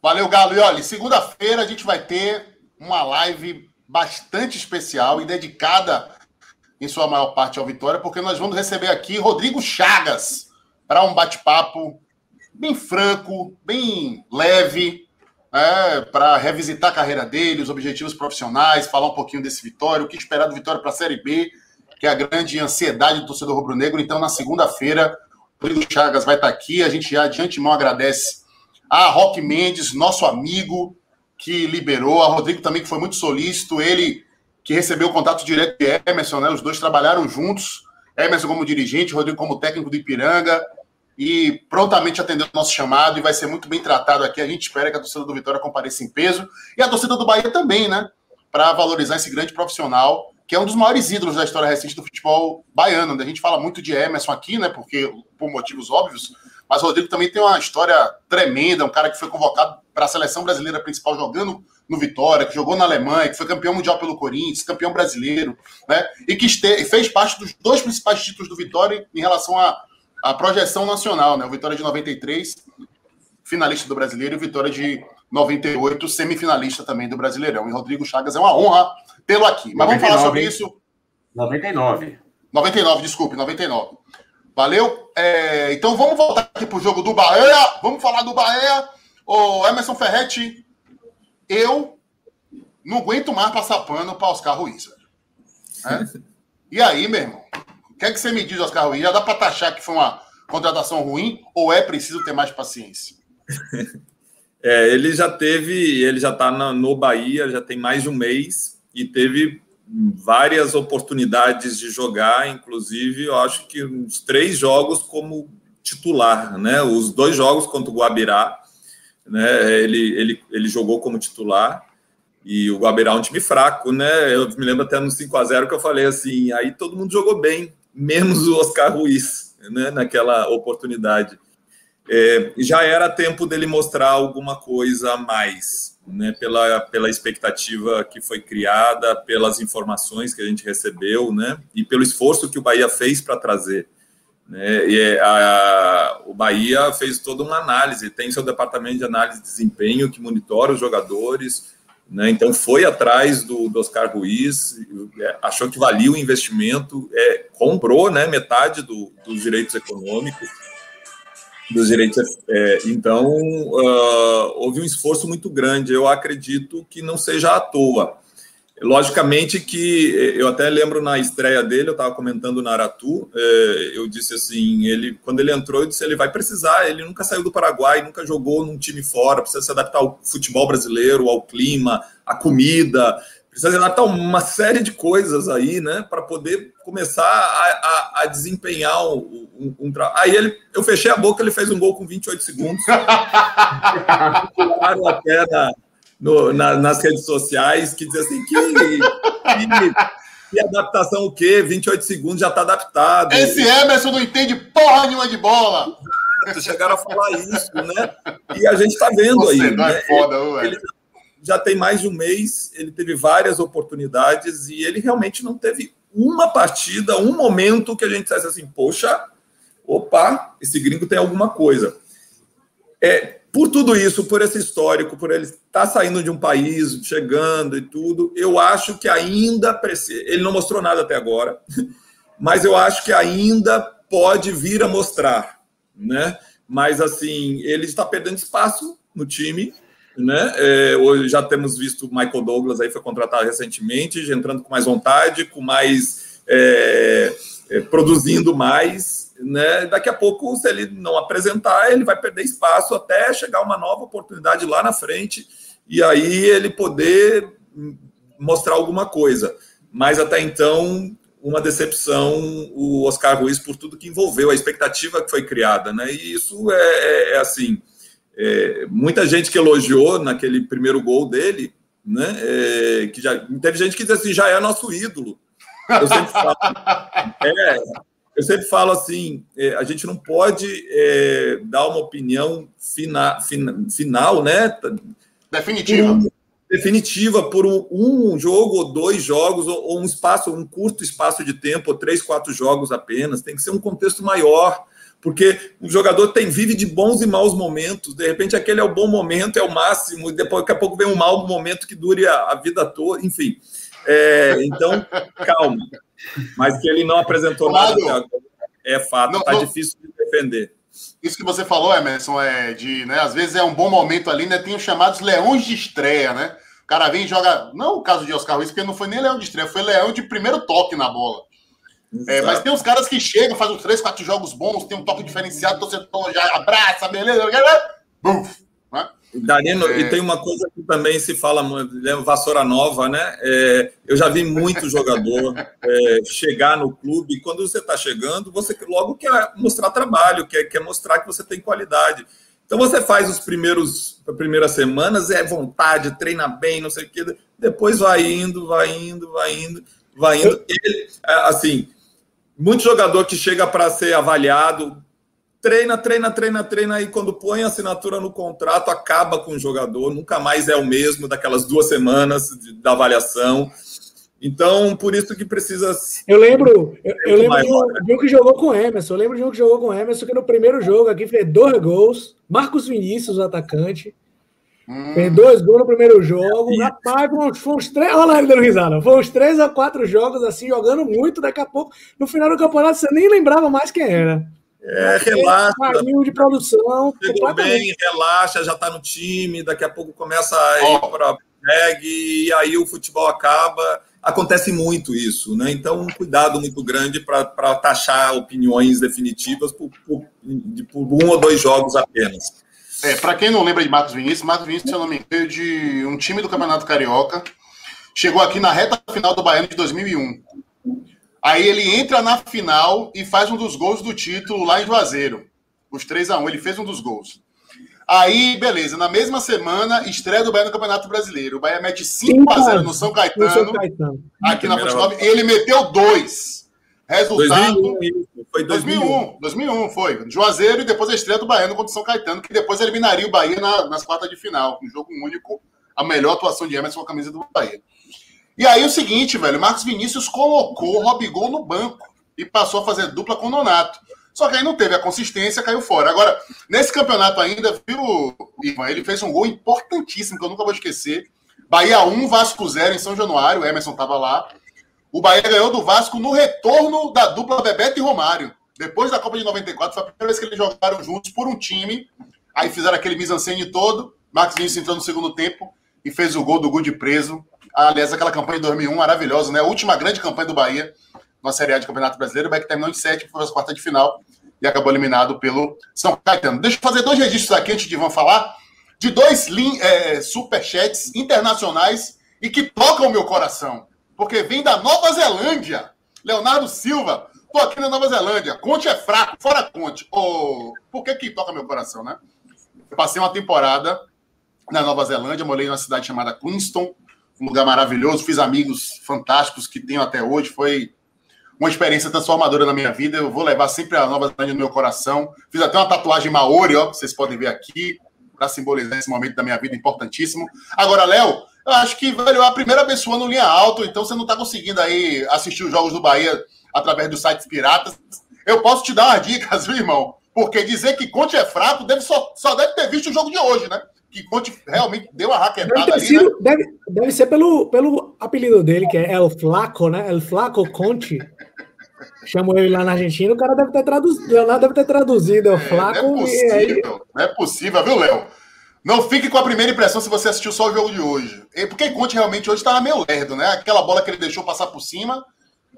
Valeu, Galo. E olha, segunda-feira a gente vai ter uma live bastante especial e dedicada em sua maior parte ao Vitória, porque nós vamos receber aqui Rodrigo Chagas para um bate-papo bem franco, bem leve, é, para revisitar a carreira dele, os objetivos profissionais, falar um pouquinho desse Vitória, o que esperar do Vitória para a Série B, que é a grande ansiedade do torcedor rubro-negro. Então, na segunda-feira, Rodrigo Chagas vai estar aqui. A gente já de antemão agradece a Roque Mendes, nosso amigo, que liberou, a Rodrigo também, que foi muito solícito. Ele que recebeu o contato direto de Emerson, né? Os dois trabalharam juntos. Emerson como dirigente, Rodrigo como técnico do Ipiranga. E prontamente atendeu o nosso chamado e vai ser muito bem tratado aqui. A gente espera que a torcida do Vitória compareça em peso. E a torcida do Bahia também, né? Para valorizar esse grande profissional, que é um dos maiores ídolos da história recente do futebol baiano. A gente fala muito de Emerson aqui, né? Porque, por motivos óbvios, mas o Rodrigo também tem uma história tremenda, um cara que foi convocado para a seleção brasileira principal jogando no Vitória, que jogou na Alemanha, que foi campeão mundial pelo Corinthians, campeão brasileiro, né? E que fez parte dos dois principais títulos do Vitória em relação à, à projeção nacional, né? O Vitória de 93, finalista do Brasileiro, e o Vitória de 98, semifinalista também do Brasileirão. E Rodrigo Chagas é uma honra tê-lo aqui. Mas 99, vamos falar sobre isso. 99. 99, desculpe, 99. Valeu? É, então vamos voltar aqui pro jogo do Bahia. Vamos falar do Bahia. O Emerson Ferretti, eu não aguento mais passar pano para Oscar Ruiz. É? E aí, meu irmão? O que é que você me diz, Oscar Ruiz? Já dá para taxar que foi uma contratação ruim ou é preciso ter mais paciência? (laughs) É, ele já teve, ele já está no Bahia, já tem mais de um mês e teve várias oportunidades de jogar, inclusive, eu acho que uns três jogos como titular, né? Os dois jogos contra o Guabirá, né? Ele, ele, ele jogou como titular e o Guabirá é um time fraco, né? Eu me lembro até no 5 a 0 que eu falei assim, aí todo mundo jogou bem, menos o Oscar Ruiz, né? Naquela oportunidade. É, já era tempo dele mostrar alguma coisa a mais, né, pela, pela expectativa que foi criada, pelas informações que a gente recebeu, né, e pelo esforço que o Bahia fez para trazer. Né, e é, a, o Bahia fez toda uma análise, tem seu departamento de análise de desempenho que monitora os jogadores, né, então foi atrás do, do Oscar Ruiz, é, achou que valia o investimento, é, comprou né, metade do, dos direitos econômicos, dos direitos. É, então, uh, houve um esforço muito grande. Eu acredito que não seja à toa. Logicamente que eu até lembro na estreia dele, eu estava comentando na Aratu, é, eu disse assim, ele quando ele entrou, eu disse ele vai precisar, ele nunca saiu do Paraguai, nunca jogou num time fora, precisa se adaptar ao futebol brasileiro, ao clima, à comida, precisa adaptar uma série de coisas aí, né, para poder começar a, a, a desempenhar um, um, um trabalho. Aí ele, eu fechei a boca, ele fez um gol com 28 segundos. claro, até na, no, na, nas redes sociais, que diz assim que, que, que adaptação o quê? 28 segundos já está adaptado. Esse Emerson não entende porra nenhuma de bola. Chegaram a falar isso, né? E a gente está vendo Você aí. É né? foda, ele, ele, já tem mais de um mês, ele teve várias oportunidades e ele realmente não teve uma partida, um momento que a gente dissesse assim, poxa, opa, esse gringo tem alguma coisa. É, por tudo isso, por esse histórico, por ele estar tá saindo de um país, chegando e tudo, eu acho que ainda. Ele não mostrou nada até agora, (laughs) mas eu acho que ainda pode vir a mostrar, né? Mas assim, ele está perdendo espaço no time, né? É, hoje já temos visto Michael Douglas aí foi contratado recentemente, entrando com mais vontade, com mais é, é, produzindo mais, né? Daqui a pouco, se ele não apresentar, ele vai perder espaço até chegar uma nova oportunidade lá na frente e aí ele poder mostrar alguma coisa. Mas até então, uma decepção o Oscar Ruiz por tudo que envolveu a expectativa que foi criada, né? E isso é, é, é assim, é, muita gente que elogiou naquele primeiro gol dele, né? É, que já teve gente que disse assim, já é nosso ídolo. Eu sempre falo, (laughs) é, eu sempre falo assim: é, a gente não pode é, dar uma opinião fina, fin, final, né? Definitiva. Um, definitiva por um, um, jogo ou dois jogos, ou, ou, um espaço, um curto espaço de tempo, ou três, quatro jogos apenas. Tem que ser um contexto maior, porque o jogador tem vive de bons e maus momentos. De repente, aquele é o bom momento, é o máximo, e depois, daqui a pouco vem um mau momento que dure a, a vida toda, enfim. É, então, calma. Mas que ele não apresentou claro. nada é fato, está difícil de defender. Isso que você falou, Emerson, é de, né, às vezes é um bom momento ali, né? Tem os chamados leões de estreia, né? O cara vem e joga. Não o caso de Oscar Ruiz, porque não foi nem leão de estreia, foi leão de primeiro toque na bola. É, mas tem uns caras que chegam, fazem uns três, quatro jogos bons, tem um toque diferenciado, torcedor já abraça, beleza, buf, Darino, é... e tem uma coisa que também se fala muito, né, vassoura nova, né? É, eu já vi muito jogador (laughs) é, chegar no clube, e quando você está chegando, você logo quer mostrar trabalho, quer, quer mostrar que você tem qualidade. Então você faz os primeiros primeiras semanas, é vontade, treina bem, não sei o quê, depois vai indo, vai indo, vai indo, vai indo. Ele, é, assim, muito jogador que chega para ser avaliado treina, treina, treina, treina, e quando põe a assinatura no contrato, acaba com o jogador, nunca mais é o mesmo daquelas duas semanas de, da avaliação. Então, por isso que precisa. Eu lembro, eu, eu lembro de um, de um, que jogou com o Emerson. Eu lembro de um que jogou com o Emerson, que no primeiro jogo aqui fez dois gols. Marcos Vinícius, o atacante. Hum. Fez dois gols no primeiro jogo. Rapaz, foi uns três. Olha lá ele dando risada. Foi uns três a quatro jogos assim, jogando muito. Daqui a pouco, no final do campeonato, você nem lembrava mais quem era. É, relaxa. de produção. Chegou bem, relaxa, já está no time, daqui a pouco começa a ir oh. para e aí o futebol acaba. Acontece muito isso, né? Então, um cuidado muito grande para taxar opiniões definitivas por, por, por, um ou dois jogos apenas. É, para quem não lembra de Marcos Vinícius, Marcos Vinícius, se eu não me engano, de um time do Campeonato Carioca, chegou aqui na reta final do Baiano de 2001. Aí ele entra na final e faz um dos gols do título lá em Juazeiro. Os 3 a 1 ele fez um dos gols. Aí, beleza, na mesma semana, estreia do Bahia no Campeonato Brasileiro. O Bahia mete 5 a 0 no São Caetano, no São Caetano. aqui na Fonte Nova, ele meteu dois. Resultado. 2001, foi 2001. 2001 foi. Juazeiro e depois a estreia do Bahia contra o São Caetano, que depois eliminaria o Bahia na, nas quartas de final. Um jogo único, a melhor atuação de Emerson com a camisa do Bahia. E aí o seguinte, velho, Marcos Vinícius colocou o Robigol no banco e passou a fazer dupla com o Nonato. Só que aí não teve a consistência, caiu fora. Agora, nesse campeonato ainda, viu, Ivan, ele fez um gol importantíssimo, que eu nunca vou esquecer. Bahia 1, Vasco 0 em São Januário, o Emerson estava lá. O Bahia ganhou do Vasco no retorno da dupla Bebeto e Romário. Depois da Copa de 94, foi a primeira vez que eles jogaram juntos por um time. Aí fizeram aquele mise todo. Marcos Vinícius entrou no segundo tempo e fez o gol do Good preso. Aliás, aquela campanha de 2001 maravilhosa, né? A última grande campanha do Bahia na Série A de Campeonato Brasileiro. O Bahia terminou em sétimo, foi as quartas de final e acabou eliminado pelo São Caetano. Deixa eu fazer dois registros aqui antes de Ivan falar, de dois é, superchats internacionais e que tocam o meu coração, porque vem da Nova Zelândia. Leonardo Silva, tô aqui na Nova Zelândia. Conte é fraco, fora Conte. Oh, por que que toca meu coração, né? Eu passei uma temporada na Nova Zelândia, morei numa cidade chamada Queenstown, um lugar maravilhoso, fiz amigos fantásticos que tenho até hoje, foi uma experiência transformadora na minha vida. Eu vou levar sempre a Nova Zelândia no meu coração. Fiz até uma tatuagem Maori, ó, vocês podem ver aqui, para simbolizar esse momento da minha vida importantíssimo. Agora, Léo, Eu acho que, velho, é a primeira pessoa no linha alta, então você não tá conseguindo aí assistir os jogos do Bahia através dos sites piratas. Eu posso te dar umas dicas, viu, irmão? Porque dizer que Conte é fraco deve só, só deve ter visto o jogo de hoje, né? Que Conte realmente deu uma raquetada Deve, ali, né? deve, deve ser pelo, pelo apelido dele, que é El Flaco, né? El Flaco Conte. Chamou ele lá na Argentina, o cara deve ter traduzido, Leonardo deve ter traduzido El É, Flaco. não é e aí, possível, não é possível, viu, Léo? Não fique com a primeira impressão se você assistiu só o jogo de hoje. E Porque Conte realmente hoje estava meio lerdo, né? Aquela bola que ele deixou passar por cima,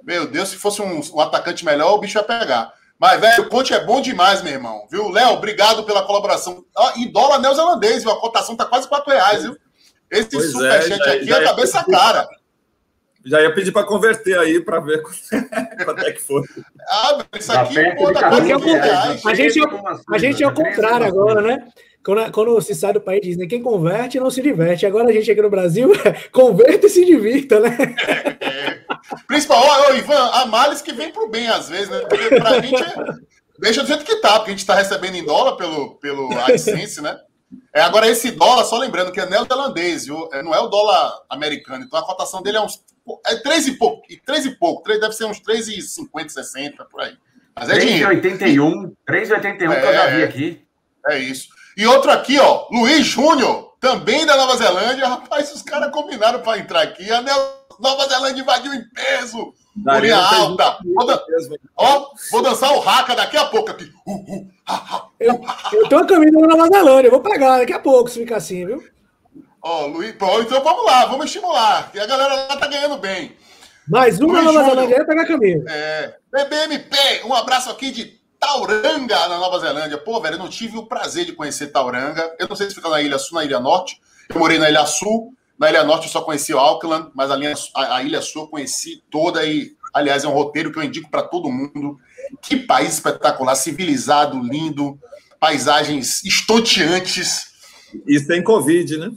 meu Deus, se fosse um, um atacante melhor, o bicho ia pegar. Mas, velho, o Conte é bom demais, meu irmão, viu? Léo, obrigado pela colaboração. Ó, em dólar neozelandês, viu? A cotação tá quase 4 reais, viu? Esse Pois é, superchat já- aqui já é ia cabeça pedir. cara. Já ia pedir para converter aí para ver (laughs) quanto é que foi. Ah, velho, isso Tá aqui, perto pô, tá 14 quase 4 reais. A gente, é- a gente é o contrário Treze agora, né? Quando, quando se sai do país, diz, né? Quem converte não se diverte. Agora a gente aqui no Brasil, (laughs) converta e se divirta, né? Principal, ó, ô, Ivan, há males que vem pro bem às vezes, né? Porque pra (laughs) gente é- deixa do jeito que tá, porque a gente tá recebendo em dólar pelo, pelo AdSense, né? É, agora, esse dólar, só lembrando que é neozelandês, viu? É, não é o dólar americano. Então a cotação dele é uns. É 3 e pouco. E 3 e pouco. 3, deve ser uns 3,50, 60, por aí. Mas é dinheiro. 3,81. 3,81 que eu já vi É. aqui. É isso. E outro aqui, ó, Luiz Júnior, também da Nova Zelândia. Rapaz, os caras combinaram para entrar aqui. A Nova Zelândia invadiu em peso. Linha alta. Vou, dan- ó, vou dançar o raca daqui a pouco aqui. Uh, uh, ha. Eu, eu tô a caminho da Nova Zelândia, eu vou pegar daqui a pouco se ficar assim, viu? Ó, Luiz, pô, então vamos lá, vamos estimular. Que a galera lá tá ganhando bem. Mais uma Luiz Nova Júnior. Zelândia, pegar caminho. É, BBMP, um abraço aqui de Tauranga, na Nova Zelândia. Pô, velho, eu não tive o prazer de conhecer Tauranga. Eu não sei se fica na Ilha Sul, na Ilha Norte. Eu morei na Ilha Sul. Na Ilha Norte eu só conheci o Auckland, mas a, linha- a- a Ilha Sul eu conheci toda e, aliás, é um roteiro que eu indico para todo mundo. Que país espetacular, civilizado, lindo, paisagens estonteantes. E sem Covid, né?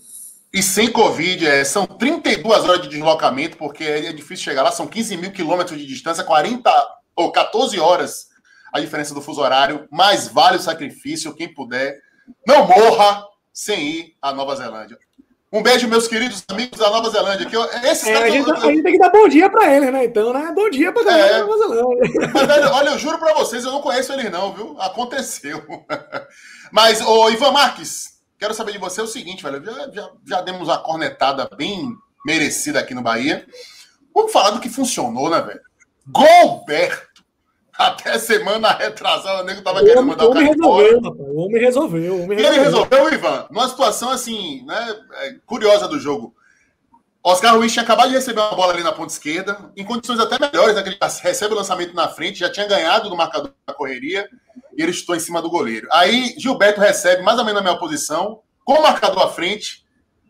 E sem Covid, é, são 32 horas de deslocamento, porque é, é difícil chegar lá, são 15 mil quilômetros de distância, 40 ou 14 horas a diferença do fuso horário, mas vale o sacrifício, quem puder. Não morra sem ir à Nova Zelândia. Um beijo, meus queridos amigos da Nova Zelândia. Que eu, esses É, a, gente, são- a gente tem que dar bom dia pra eles, né? Então, né? Bom dia pra galera É. da Nova Zelândia. Mas, velho, olha, eu juro pra vocês, eu não conheço eles não, viu? Aconteceu. (laughs) Mas, ô Ivan Marques, quero saber de você o seguinte, velho. Já, já, já demos uma cornetada bem merecida aqui no Bahia. Vamos falar do que funcionou, né, velho? Golberto. Até semana retrasada, o nego tava O querendo homem, mandar o o cara embora. resolveu, rapaz. O homem resolveu. O homem E ele resolveu. resolveu, Ivan, numa situação assim, né, é, curiosa do jogo. Oscar Ruiz tinha acabado de receber uma bola ali na ponta esquerda, em condições até melhores, né, que ele recebe o lançamento na frente, já tinha ganhado do marcador da correria, e ele chutou em cima do goleiro. Aí Gilberto recebe mais ou menos na minha posição, com o marcador à frente,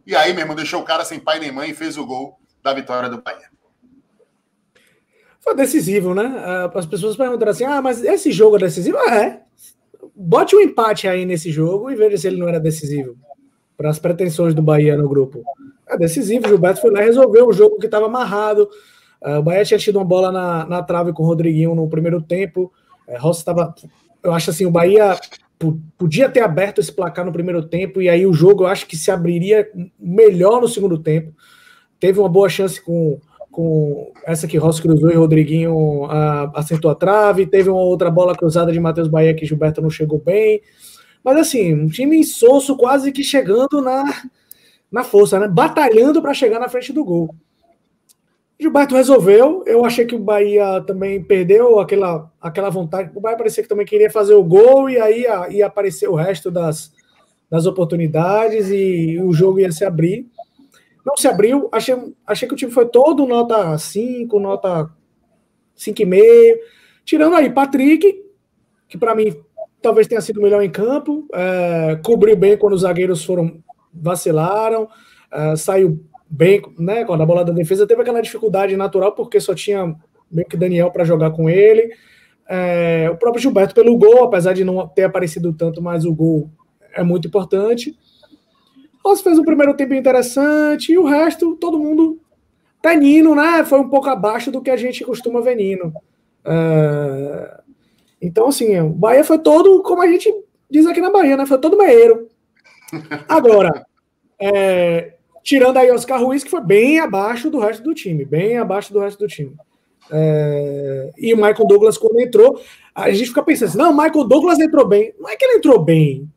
e aí, meu irmão, deixou o cara sem pai nem mãe e fez o gol da vitória do Bahia. Foi decisivo, né? Ah, As pessoas perguntaram assim: ah, mas esse jogo é decisivo? Ah, é. Bote um empate aí nesse jogo e veja se ele não era decisivo. Para as pretensões do Bahia no grupo. É decisivo. Gilberto foi lá e resolveu o jogo que estava amarrado. Ah, o Bahia tinha tido uma bola na, na trave com o Rodriguinho no primeiro tempo. É, Rossi estava. Eu acho assim: o Bahia po- podia ter aberto esse placar no primeiro tempo e aí o jogo eu acho que se abriria melhor no segundo tempo. Teve uma boa chance com, com essa que Rossi cruzou e Rodriguinho ah, acertou a trave. Teve uma outra bola cruzada de Matheus Bahia que Gilberto não chegou bem. Mas assim, um time insosso, quase que chegando na, na força, né? Batalhando para chegar na frente do gol. Gilberto resolveu. Eu achei que o Bahia também perdeu aquela, aquela vontade. O Bahia parecia que também queria fazer o gol e aí ia, ia aparecer o resto das, das oportunidades e o jogo ia se abrir. Não se abriu. Achei, achei que o time foi todo nota 5, nota 5,5. Tirando aí Patrick, que para mim talvez tenha sido melhor em campo. é, cobriu bem quando os zagueiros foram vacilaram. é, saiu bem, né? Quando a bola da defesa teve aquela dificuldade natural, porque só tinha meio que Daniel para jogar com ele. É, o próprio Gilberto pelo gol, apesar de não ter aparecido tanto, mas o gol é muito importante. Rossi fez um primeiro tempo interessante e o resto, todo mundo tá Nino, né? Foi um pouco abaixo do que a gente costuma ver Nino. É, então, assim, o Bahia foi todo, como a gente diz aqui na Bahia, né? Foi todo meieiro. Agora, é, Tirando aí Oscar Ruiz, que foi bem abaixo do resto do time, bem abaixo do resto do time. É, e o Michael Douglas, quando entrou, a gente fica pensando assim: não, o Michael Douglas entrou bem. Não é que ele entrou bem.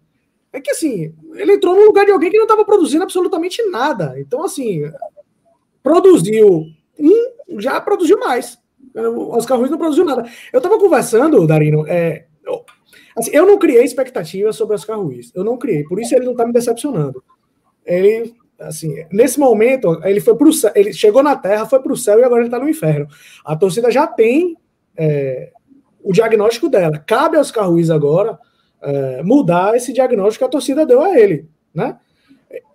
É que assim, ele entrou no lugar de alguém que não estava produzindo absolutamente nada. Então, assim, produziu um, já produziu mais. O Oscar Ruiz não produziu nada. Eu estava conversando, Darino, é, eu, assim, eu não criei expectativa sobre o Oscar Ruiz. Eu não criei, por isso ele não está me decepcionando. Ele assim, nesse momento, ele foi pro céu, ele chegou na Terra, foi para o céu e agora ele está no inferno. A torcida já tem é, o diagnóstico dela. Cabe aos Ruiz agora é, mudar esse diagnóstico que a torcida deu a ele, né?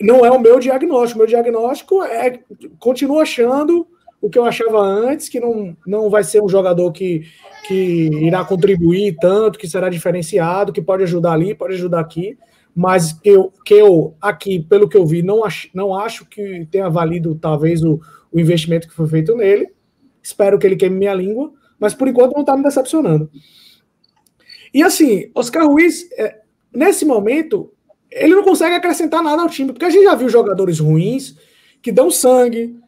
Não é o meu diagnóstico. Meu diagnóstico é continuo achando o que eu achava antes, que não, não vai ser um jogador que, que irá contribuir tanto, que será diferenciado, que pode ajudar ali, pode ajudar aqui mas que eu, que eu aqui, pelo que eu vi, não acho, não acho que tenha valido talvez o, o investimento que foi feito nele. Espero que ele queime minha língua, mas por enquanto não está me decepcionando. E assim, Oscar Ruiz, é, nesse momento, ele não consegue acrescentar nada ao time, porque a gente já viu jogadores ruins que dão sangue,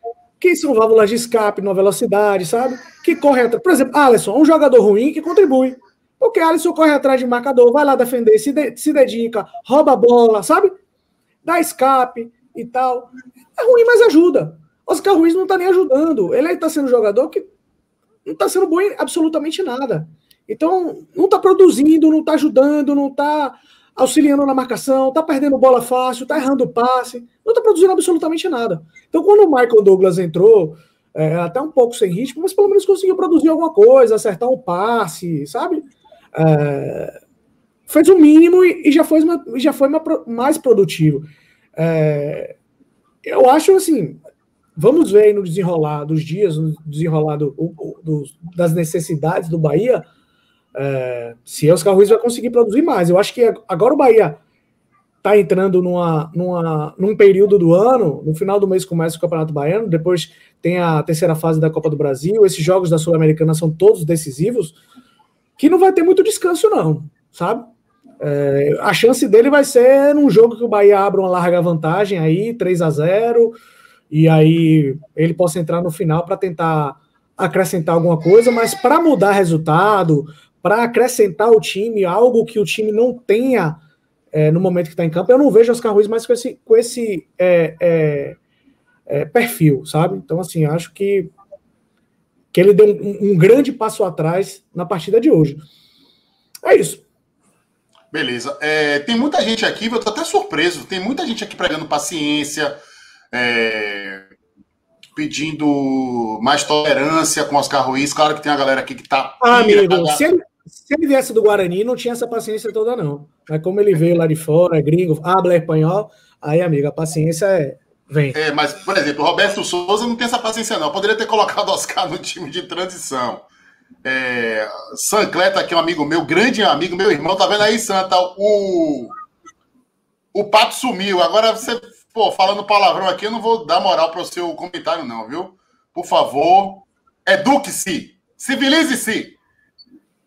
que são válvulas de escape na velocidade, sabe? Que corre atrás. Por exemplo, Alisson, um jogador ruim que contribui. Porque Alisson corre atrás de marcador, vai lá defender, se, de, se dedica, rouba a bola, sabe? Dá escape e tal. É ruim, mas ajuda. Oscar Ruiz não tá nem ajudando. Ele tá sendo jogador que não tá sendo bom em absolutamente nada. Então, não tá produzindo, não tá ajudando, não tá auxiliando na marcação, tá perdendo bola fácil, tá errando passe, não tá produzindo absolutamente nada. Então, quando o Michael Douglas entrou, é, até um pouco sem ritmo, mas pelo menos conseguiu produzir alguma coisa, acertar um passe, sabe? É, fez o mínimo e, e já foi, já foi mais produtivo. É, eu acho assim, vamos ver no desenrolar dos dias, no desenrolar do, do, das necessidades do Bahia, é, se Oscar Ruiz vai conseguir produzir mais. Eu acho que agora o Bahia está entrando numa, numa, num período do ano, no final do mês começa o Campeonato Baiano, depois tem a terceira fase da Copa do Brasil, esses jogos da Sul-Americana são todos decisivos que não vai ter muito descanso, não, sabe? É, a chance dele vai ser num jogo que o Bahia abra uma larga vantagem aí, 3 a 0 e aí ele possa entrar no final para tentar acrescentar alguma coisa, mas para mudar resultado, para acrescentar o time, algo que o time não tenha é, no momento que está em campo, eu não vejo Oscar Ruiz mais com esse, com esse é, é, é perfil, sabe? Então, assim, acho que que ele deu um, um grande passo atrás na partida de hoje. É isso. Beleza. É, tem muita gente aqui, eu tô até surpreso, tem muita gente aqui pregando paciência, é, pedindo mais tolerância com Oscar Ruiz. Claro que tem a galera aqui que tá. Ah, amigo, se ele, se ele viesse do Guarani, não tinha essa paciência toda, não. Mas como ele veio lá de fora, é gringo, habla espanhol, aí, amigo, a paciência é, Vem. É, mas, por exemplo, Roberto Souza não tem essa paciência, não. Poderia ter colocado Oscar no time de transição. É, Sancleta, que é um amigo meu, grande amigo, meu irmão, tá vendo aí, Santa? O, o papo sumiu. Agora você, pô, falando palavrão aqui, eu não vou dar moral para o seu comentário, não, viu? Por favor, eduque-se, civilize-se,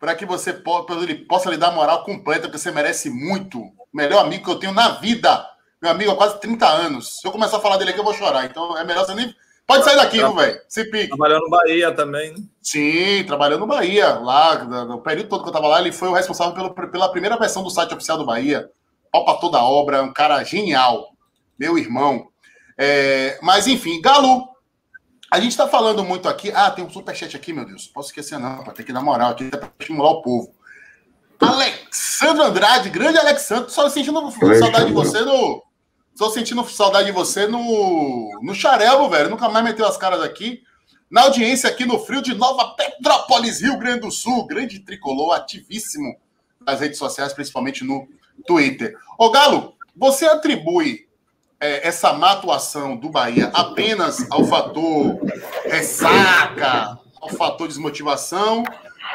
para que você possa lhe dar moral completa, porque você merece muito. O melhor amigo que eu tenho na vida meu amigo há quase 30 anos. Se eu começar a falar dele aqui, eu vou chorar. Então é melhor você nem. Pode sair daqui, velho. Se pique. Trabalhando no Bahia também, né? Sim, trabalhando no Bahia. Lá, no período todo que eu tava lá, ele foi o responsável pelo, pela primeira versão do site oficial do Bahia. Pra toda a obra, um cara genial. Meu irmão. É, mas enfim, Galo. A gente tá falando muito aqui. Ah, tem um superchat aqui, meu Deus. Posso esquecer, não. Tem que dar moral aqui pra estimular o povo. Alexandre Andrade, grande Alexandre, só sentindo saudade de você no, Estou sentindo saudade de você no, no Xarelo, velho. Nunca mais meteu as caras aqui. Na audiência aqui no frio de Nova Petrópolis, Rio Grande do Sul. Grande tricolor, ativíssimo nas redes sociais, principalmente no Twitter. Ô, Galo, você atribui é, essa má atuação do Bahia apenas ao fator ressaca, ao fator desmotivação?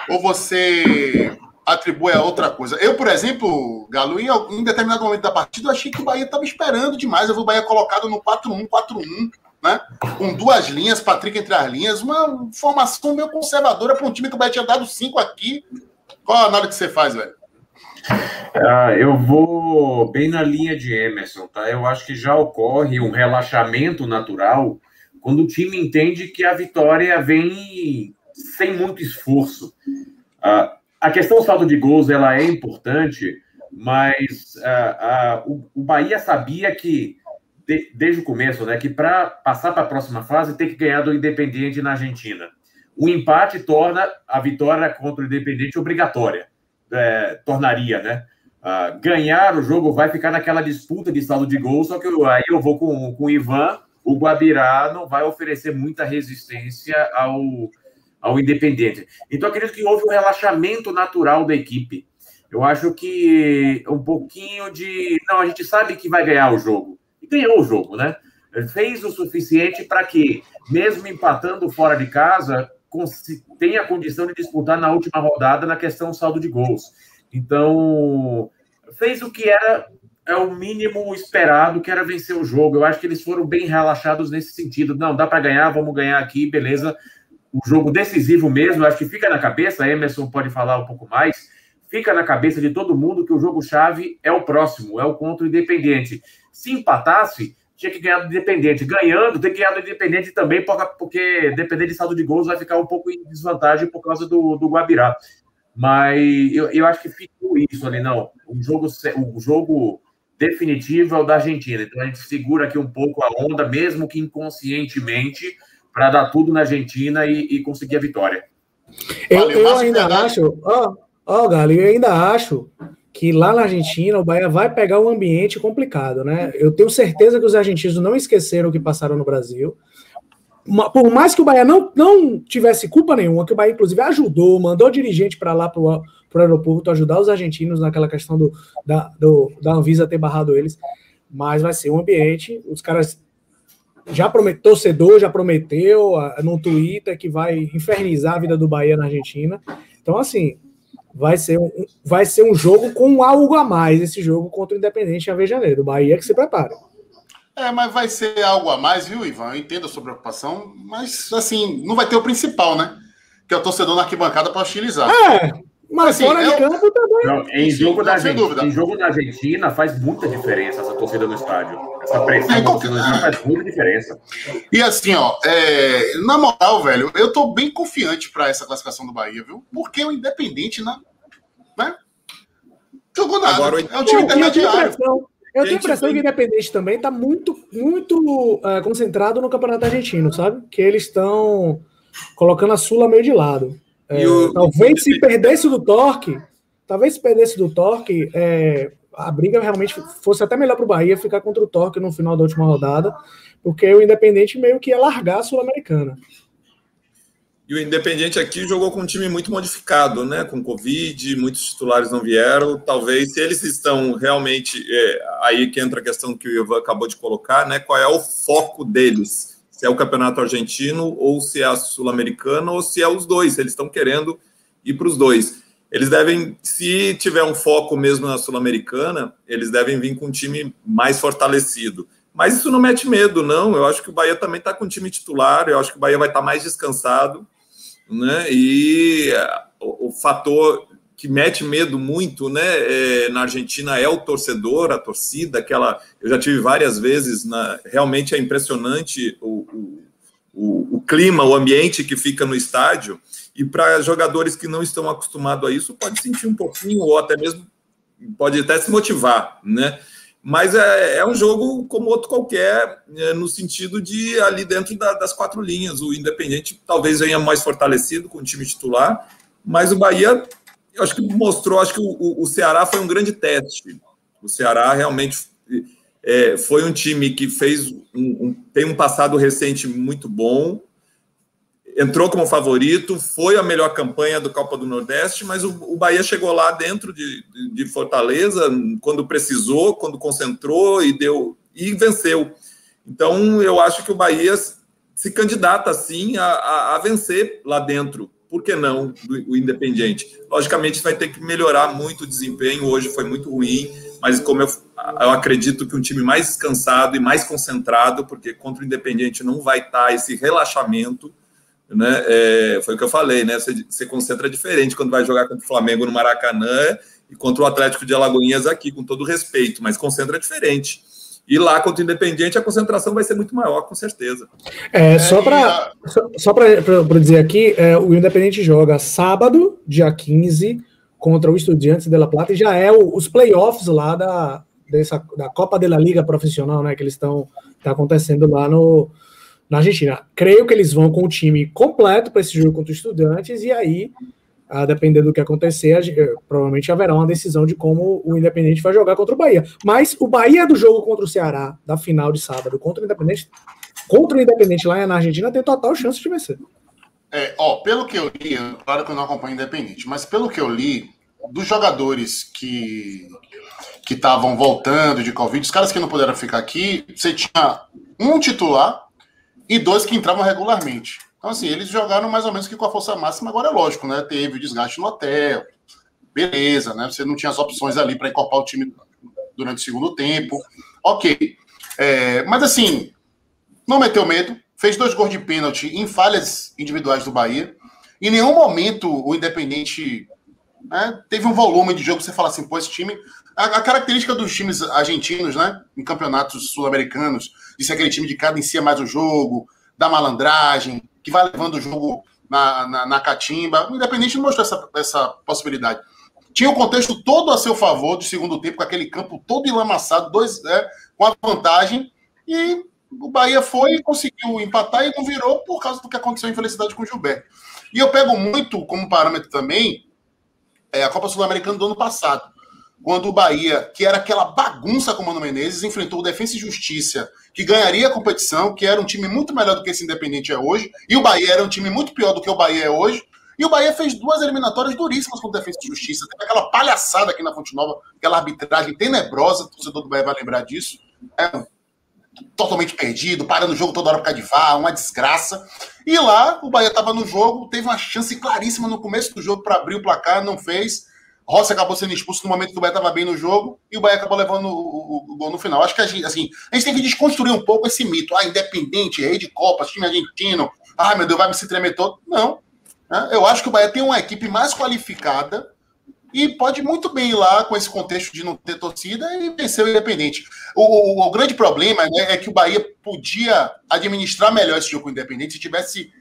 Ou você atribui a outra coisa. Eu, por exemplo, Galo, em, em determinado momento da partida, eu achei que o Bahia estava esperando demais. Eu vi o Bahia colocado no 4-1, 4-1, né? Com duas linhas, Patrick entre as linhas, uma formação meio conservadora para um time que o Bahia tinha dado 5 aqui. Qual a análise que você faz, velho? Ah, eu vou bem na linha de Emerson, tá? Eu acho que já ocorre um relaxamento natural quando o time entende que a vitória vem sem muito esforço. Ah, a questão do saldo de gols ela é importante, mas ah, o, o, Bahia sabia que de, desde o começo, né, que para passar para a próxima fase tem que ganhar do Independiente na Argentina. O empate torna a vitória contra o Independiente obrigatória, é, tornaria, né? Uh, ganhar o jogo vai ficar naquela disputa de saldo de gols, só que eu, aí eu vou com, com o Ivan, o Guabirá não vai oferecer muita resistência ao, ao Independente. Então, acredito que houve um relaxamento natural da equipe. Eu acho que um pouquinho de. Não, a gente sabe que vai ganhar o jogo. E ganhou o jogo, né? Fez o suficiente para que, mesmo empatando fora de casa, tenha a condição de disputar na última rodada na questão saldo de gols. Então, fez o que era é o mínimo esperado, que era vencer o jogo. Eu acho que eles foram bem relaxados nesse sentido. Não, dá para ganhar, vamos ganhar aqui, beleza. O jogo decisivo mesmo, acho que fica na cabeça, Emerson pode falar um pouco mais, fica na cabeça de todo mundo que o jogo-chave é o próximo, é o contra Independente. Se empatasse, tinha que ganhar do Independente. Ganhando, tem que ganhar do Independente também, porque depender de saldo de gols vai ficar um pouco em desvantagem por causa do, do Guabirá. Mas eu, eu acho que ficou isso ali, não. O jogo, o jogo definitivo é o da Argentina. Então a gente segura aqui um pouco a onda, mesmo que inconscientemente, para dar tudo na Argentina e, e conseguir a vitória. Eu, eu ainda acho, ó, ó, Galo, eu ainda acho que lá na Argentina o Bahia vai pegar um ambiente complicado, né? Eu tenho certeza que os argentinos não esqueceram o que passaram no Brasil. Por mais que o Bahia não, não tivesse culpa nenhuma, que o Bahia, inclusive, ajudou, mandou dirigente para lá, para o aeroporto, ajudar os argentinos naquela questão do, da, do, da Anvisa ter barrado eles, mas vai ser um ambiente, os caras já prometeu, torcedor já prometeu no Twitter que vai infernizar a vida do Bahia na Argentina, então, assim, vai ser um, vai ser um jogo com algo a mais, esse jogo contra o Independente Avejaneiro, o Bahia que se prepara. É, mas vai ser algo a mais, viu, Ivan? Eu entendo a sua preocupação, mas assim, não vai ter o principal, né? Que é o torcedor na arquibancada para hostilizar. É, mas assim, fora de é campo também. Não, em, jogo da Argentina, em jogo da Argentina faz muita diferença essa torcida no estádio. Essa pressão é, então, faz muita diferença. E assim, ó, é, na moral, velho, eu tô bem confiante para essa classificação do Bahia, viu? Porque o Independente, né? Né? Jogou nada. Agora, é um time intermediário. Eu tenho a impressão que o Independente também está muito, muito uh, concentrado no Campeonato Argentino, sabe? Que eles estão colocando a Sula meio de lado. É, o... Talvez se perdesse do Torque, talvez se perdesse do Torque, é, a briga realmente fosse até melhor para o Bahia ficar contra o Torque no final da última rodada, porque o Independente meio que ia largar a Sul-Americana. E o Independiente aqui jogou com um time muito modificado, né? Com Covid, muitos titulares não vieram. Talvez, se eles estão realmente. É, aí que entra a questão que o Ivan acabou de colocar, né? Qual é o foco deles? Se é o campeonato argentino, ou se é a sul-americana, ou se é os dois. Eles estão querendo ir para os dois. Eles devem, se tiver um foco mesmo na sul-americana, eles devem vir com um time mais fortalecido. Mas isso não mete medo, não. Eu acho que o Bahia também está com um time titular. Eu acho que o Bahia vai estar tá mais descansado né? E é, o, o fator que mete medo muito, né, é, na Argentina é o torcedor, a torcida, aquela. Eu já tive várias vezes, na, realmente é impressionante o, o, o, o clima, o ambiente que fica no estádio. E para jogadores que não estão acostumados a isso, pode sentir um pouquinho, ou até mesmo pode até se motivar, né? Mas é, é um jogo como outro qualquer, é, no sentido de ali dentro da, das quatro linhas. O Independente talvez venha mais fortalecido com o time titular, mas o Bahia, eu acho que mostrou, acho que o, o Ceará foi um grande teste. O Ceará realmente é, foi um time que fez um, um, tem um passado recente muito bom, entrou como favorito, foi a melhor campanha do Copa do Nordeste, mas o, o Bahia chegou lá dentro de, de, Fortaleza quando precisou, quando concentrou e deu e venceu. Então eu acho que o Bahia se candidata sim a, a, a vencer lá dentro. Por que não o Independiente? Logicamente vai ter que melhorar muito o desempenho. Hoje foi muito ruim, mas como eu, eu acredito que um time mais descansado e mais concentrado, porque contra o Independiente não vai estar esse relaxamento né? É, foi o que eu falei, né? Você, você, concentra diferente quando vai jogar contra o Flamengo no Maracanã e contra o Atlético de Alagoinhas aqui, com todo respeito, mas concentra diferente. E lá contra o Independiente a concentração vai ser muito maior, com certeza. É, só para só, só para dizer aqui, é, o Independente joga sábado, dia 15, contra o Estudiantes de La Plata, e já é o, os playoffs lá da, dessa, da Copa de la Liga Profissional, né? Que eles estão tá acontecendo lá no, na Argentina. Creio que eles vão com o time completo para esse jogo contra os Estudiantes, e aí a depender do que acontecer, eh, provavelmente haverá uma decisão de como o Independente vai jogar contra o Bahia. Mas o Bahia do jogo contra o Ceará, da final de sábado, contra o Independente, contra o Independente lá na Argentina, tem total chance de vencer. É, ó, pelo que eu li, claro que eu não acompanho Independente, mas pelo que eu li, dos jogadores que que estavam voltando de Covid, os caras que não puderam ficar aqui, você tinha um titular e dois que entravam regularmente. Então, assim, eles jogaram mais ou menos que com a força máxima, agora é lógico, né? Teve o desgaste no hotel, beleza, né? Você não tinha as opções ali para incorporar o time durante o segundo tempo. Ok. É, mas assim, não meteu medo, fez dois gols de pênalti em falhas individuais do Bahia. Em nenhum momento o Independente né, teve um volume de jogo que você fala assim, pô, esse time. A, a característica dos times argentinos, né? Em campeonatos sul-americanos, de ser aquele time de é mais o jogo, da malandragem, que vai levando o jogo na, na, na catimba. O Independente não mostrou essa, essa possibilidade. Tinha o contexto todo a seu favor do segundo tempo, com aquele campo todo enlamaçado, dois, é, com a vantagem, e o Bahia foi e conseguiu empatar e não virou por causa do que aconteceu em felicidade com o Gilberto. E eu pego muito como parâmetro também é, a Copa Sul-Americana do ano passado quando o Bahia, que era aquela bagunça com o Mano Menezes, enfrentou o Defensa e Justiça, que ganharia a competição, que era um time muito melhor do que esse Independente é hoje, e o Bahia era um time muito pior do que o Bahia é hoje, e o Bahia fez duas eliminatórias duríssimas com o Defensa e Justiça. Teve aquela palhaçada aqui na Fonte Nova, aquela arbitragem tenebrosa, o torcedor do Bahia vai lembrar disso. É, totalmente perdido, parando o jogo toda hora por causa de VAR, uma desgraça. E lá, o Bahia estava no jogo, teve uma chance claríssima no começo do jogo para abrir o placar, não fez. Rossi acabou sendo expulso no momento que o Bahia estava bem no jogo e o Bahia acabou levando o, o, o, gol no final. Acho que a gente, assim, a gente tem que desconstruir um pouco esse mito. Ah, independente, rei de Copas, time argentino. Ah, meu Deus, vai me se tremer todo. Não. Né? Eu acho que o Bahia tem uma equipe mais qualificada e pode muito bem ir lá com esse contexto de não ter torcida e vencer o Independente. O, o, o grande problema né, é que o Bahia podia administrar melhor esse jogo com o Independente se tivesse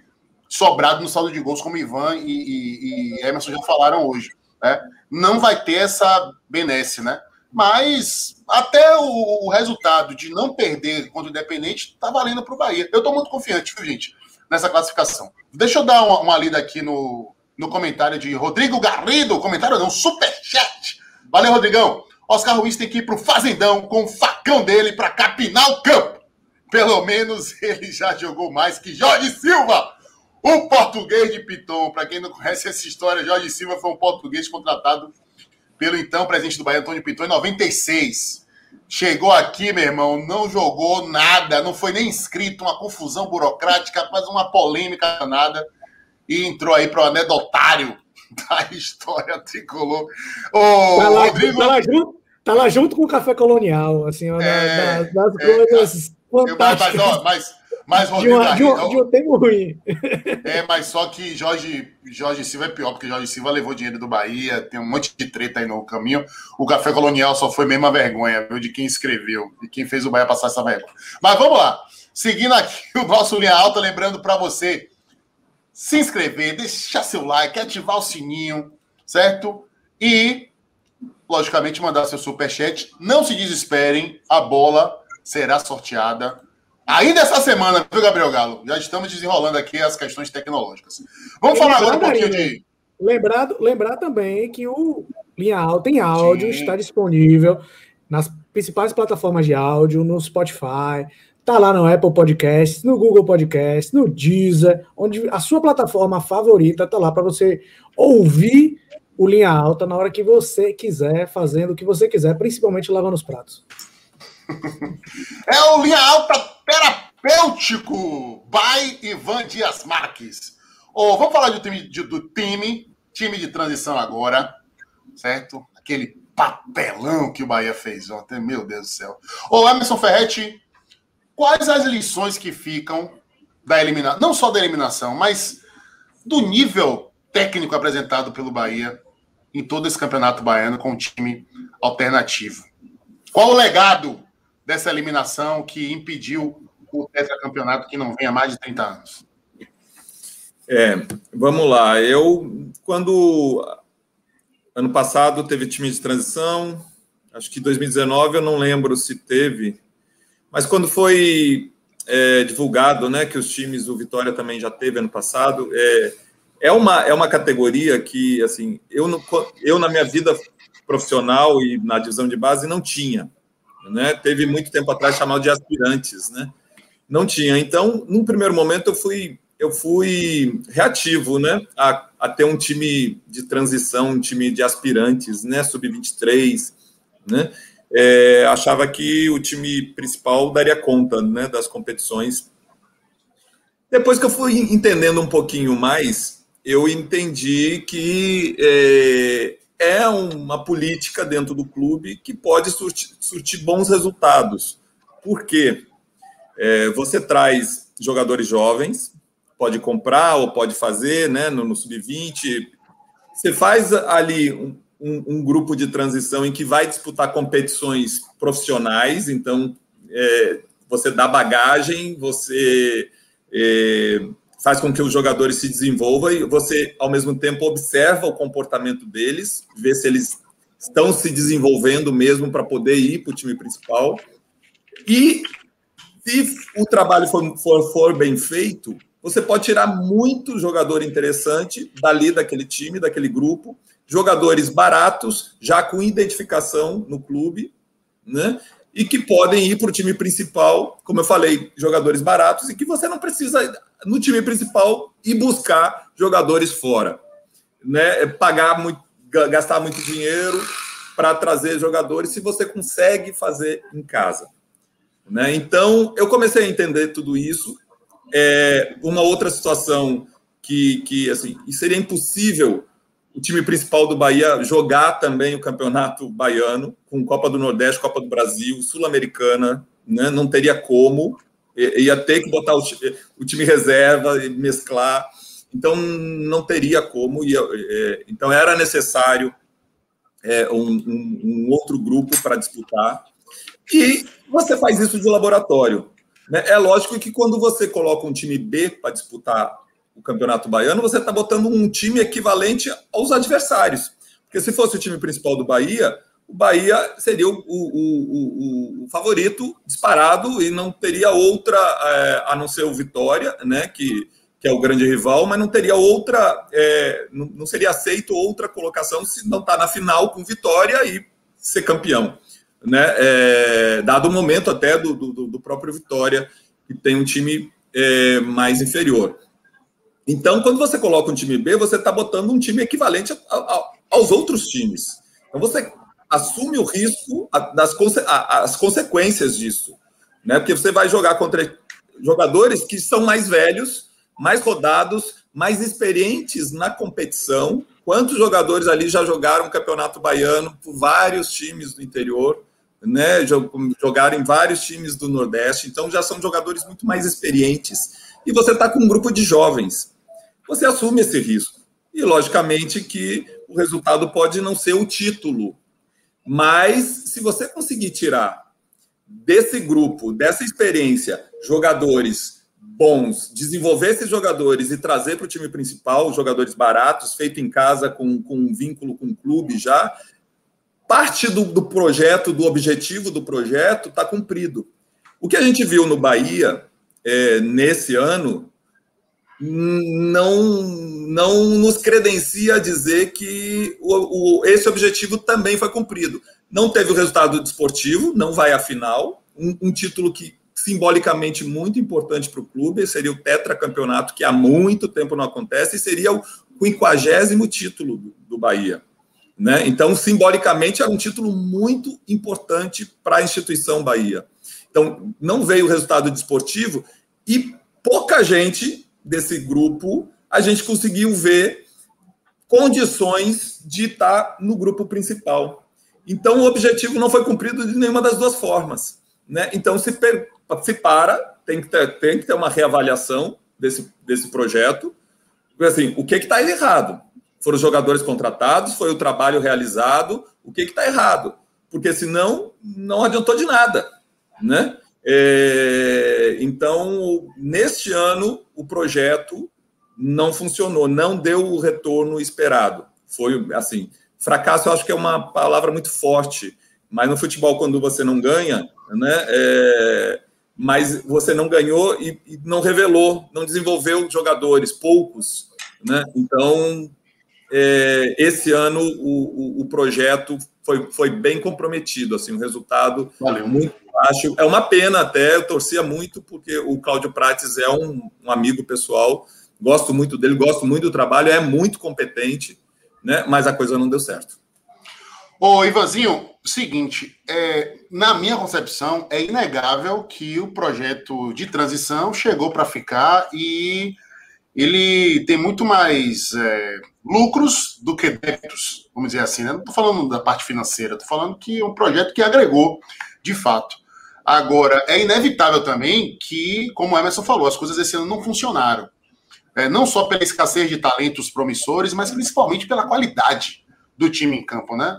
sobrado no saldo de gols, como Ivan e, e, e Emerson já falaram hoje. Né? Não vai ter essa benesse, né? Mas até o, o resultado de não perder contra o Independente está valendo para o Bahia. Eu estou muito confiante, viu, gente, nessa classificação. Deixa eu dar uma, uma lida aqui no, no comentário de Rodrigo Garrido. Comentário não, superchat. Valeu, Rodrigão. Oscar Ruiz tem que ir para o Fazendão com o facão dele para capinar o campo. Pelo menos ele já jogou mais que Jorge Silva. O português de Piton, para quem não conhece essa história, Jorge Silva foi um português contratado pelo então presidente do Bahia, Antônio Piton, em 96. Chegou aqui, meu irmão, não jogou nada, não foi nem inscrito, uma confusão burocrática, quase uma polêmica nada, e entrou aí para o anedotário (laughs) da história tricolor. Ô, tá lá, Rodrigo... tá, lá junto, tá lá junto com o Café Colonial, assim, ó, é, das, das é, coisas fantásticas. Mas, ó, mas mas, Rodrigo, de, uma, de, de um tempo ruim. É, mas só que Jorge, Jorge Silva é pior, porque Jorge Silva levou dinheiro do Bahia, tem um monte de treta aí no caminho. O Café Colonial só foi mesmo a vergonha, viu, de quem escreveu, de quem fez o Bahia passar essa vergonha. Mas vamos lá. Seguindo aqui (laughs) o nosso Linha Alta, lembrando para você se inscrever, deixar seu like, ativar o sininho, certo? E, logicamente, mandar seu superchat. Não se desesperem, a bola será sorteada Ainda essa semana, viu, Gabriel Galo? Já estamos desenrolando aqui as questões tecnológicas. Vamos falar agora um pouquinho de. Lembrado, lembrar também que o Linha Alta em áudio Sim. está disponível nas principais plataformas de áudio, no Spotify, tá lá no Apple Podcasts, no Google Podcasts, no Deezer, onde a sua plataforma favorita tá lá para você ouvir o Linha Alta na hora que você quiser, fazendo o que você quiser, principalmente lavando os pratos. É o Linha Alta terapêutico by Ivan Dias Marques. Oh, vamos falar do time, de, do time, time de transição agora, certo? Aquele papelão que o Bahia fez ontem, meu Deus do céu. Ô, oh, Emerson Ferretti, quais as lições que ficam da eliminação, não só da eliminação, mas do nível técnico apresentado pelo Bahia em todo esse campeonato baiano com um time alternativo. Qual o legado dessa eliminação que impediu o tetracampeonato que não vem há mais de 30 anos? É, vamos lá. Eu, quando ano passado teve time de transição, acho que 2019 eu não lembro se teve, mas quando foi é, divulgado, né, que os times do Vitória também já teve ano passado, é, é uma, é uma categoria que, assim, eu, eu na minha vida profissional e na divisão de base não tinha, né? Teve muito tempo atrás chamado de aspirantes, né? Não tinha. Então, num primeiro momento eu fui eu fui reativo, né, a, a ter um time de transição, um time de aspirantes, né, sub-23, né? É, achava que o time principal daria conta, né, das competições. Depois que eu fui entendendo um pouquinho mais, eu entendi que é, é uma política dentro do clube que pode surtir, surtir bons resultados. Por quê? É, você traz jogadores jovens, pode comprar ou pode fazer né, no, no sub-20. Você faz ali um, um, um, grupo de transição em que vai disputar competições profissionais, então é, você dá bagagem, você é, faz com que os jogadores se desenvolvam e você, ao mesmo tempo, observa o comportamento deles, vê se eles estão se desenvolvendo mesmo para poder ir para o time principal. E se o trabalho for, for, for bem feito, você pode tirar muito jogador interessante dali daquele time, daquele grupo, jogadores baratos, já com identificação no clube, né? E que podem ir para o time principal, como eu falei, jogadores baratos, e que você não precisa, no time principal, ir buscar jogadores fora. Né? É pagar muito, gastar muito dinheiro para trazer jogadores se você consegue fazer em casa. Né? Então, eu comecei a entender tudo isso. É, uma outra situação que, que assim, seria impossível o time principal do Bahia jogar também o campeonato baiano, com Copa do Nordeste, Copa do Brasil, Sul-Americana, né? não teria como, ia ter que botar o time, reserva e mesclar, então não teria como, ia, é, então era necessário é, um, um, um, outro grupo para disputar, e você faz isso de laboratório. Né? É lógico que quando você coloca um time B para disputar o Campeonato Baiano, você está botando um time equivalente aos adversários. Porque se fosse o time principal do Bahia, o Bahia seria o, o, o, o favorito disparado e não teria outra, é, a não ser o Vitória, né, que, que é o grande rival, mas não teria outra, é, não, não, seria aceito outra colocação se não está na final com Vitória e ser campeão. Né, é, dado o momento até do, do, do próprio Vitória, que tem um time mais inferior. Então, quando você coloca um time B, você está botando um time equivalente a, a, aos outros times. Então, você assume o risco das as consequências disso. Né? Porque você vai jogar contra jogadores que são mais velhos, mais rodados, mais experientes na competição. Quantos jogadores ali já jogaram o Campeonato Baiano por vários times do interior, né? Jogaram em vários times do Nordeste, então já são jogadores muito mais experientes. E você está com um grupo de jovens você assume esse risco. E, logicamente, que o resultado pode não ser o título. Mas, se você conseguir tirar desse grupo, dessa experiência, jogadores bons, desenvolver esses jogadores e trazer para o time principal, jogadores baratos, feito em casa, com, com um vínculo com o clube já, parte do, do projeto, do objetivo do projeto, está cumprido. O que a gente viu no Bahia é, nesse ano não, não nos credencia a dizer que o, o, esse objetivo também foi cumprido. Não teve o resultado desportivo, não vai à final, um, um título que simbolicamente muito importante para o clube, seria o tetracampeonato que há muito tempo não acontece, e seria o quinquagésimo título do, do Bahia. Né? Então, simbolicamente, era um título muito importante para a instituição Bahia. Então, não veio o resultado desportivo e pouca gente desse grupo, a gente conseguiu ver condições de estar no grupo principal. Então, o objetivo não foi cumprido de nenhuma das duas formas. Né? Então, se, se para, tem que, ter, tem que ter uma reavaliação desse, desse projeto. Assim, o que está errado? Foram os jogadores contratados, foi o trabalho realizado. O que está errado? Porque senão não adiantou de nada, né? É, então, neste ano, o projeto não funcionou, não deu o retorno esperado. Foi assim, fracasso eu acho que é uma palavra muito forte, mas no futebol, quando você não ganha, né? É, mas você não ganhou e, e, não revelou, não desenvolveu jogadores, poucos, né? Então, esse ano o, o, o, projeto foi, foi bem comprometido, assim, o resultado Valeu. muito baixo. É uma pena até, eu torcia muito, porque o Cláudio Prates é um, um amigo pessoal, gosto muito dele, gosto muito do trabalho, é muito competente, né? Mas a coisa não deu certo. Ô, Ivanzinho, seguinte, é, na minha concepção, é inegável que o projeto de transição chegou para ficar e ele tem muito mais é, lucros do que débitos, vamos dizer assim. Né? Não estou falando da parte financeira, estou falando que é um projeto que agregou, de fato. Agora, é inevitável também que, como o Emerson falou, as coisas esse ano não funcionaram. É, não só pela escassez de talentos promissores, mas principalmente pela qualidade do time em campo, né?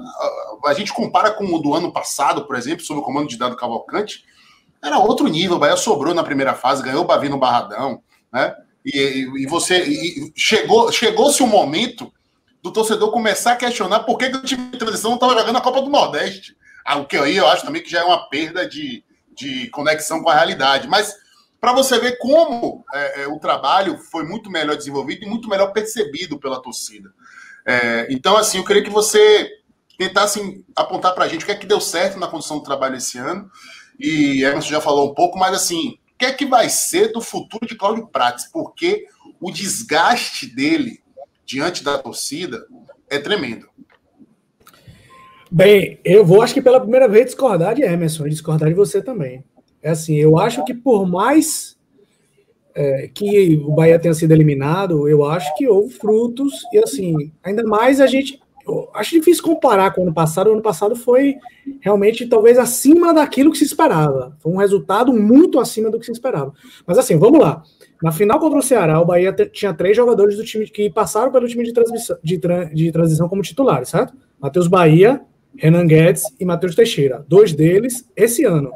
A, gente compara com o do ano passado, por exemplo, sob o comando de Dado Cavalcante, era outro nível. O Bahia sobrou na primeira fase, ganhou o Bavi no Barradão, né? E, e, você e chegou chegou-se o um momento do torcedor começar a questionar por que, que o time de transição não estava jogando a Copa do Nordeste. Ah, o que aí eu acho também que já é uma perda de, de conexão com a realidade. Mas para você ver como é, é, o trabalho foi muito melhor desenvolvido e muito melhor percebido pela torcida. É, então, assim, eu queria que você tentasse apontar para a gente o que é que deu certo na condição do trabalho esse ano. E Emerson já falou um pouco, mas assim, que é que vai ser do futuro de Cláudio Prates? Porque o desgaste dele diante da torcida é tremendo. Bem, eu vou, acho que pela primeira vez, discordar de Emerson e discordar de você também. É assim, eu acho que por mais é, que o Bahia tenha sido eliminado, eu acho que houve frutos, e assim, ainda mais a gente. Acho difícil comparar com o ano passado. O ano passado foi realmente talvez acima daquilo que se esperava. Foi um resultado muito acima do que se esperava. Mas assim, vamos lá. Na final contra o Ceará, o Bahia tinha três jogadores do time que passaram pelo time de, transmissão, de, de transição como titulares, certo? Matheus Bahia, Renan Guedes e Matheus Teixeira. Dois deles esse ano.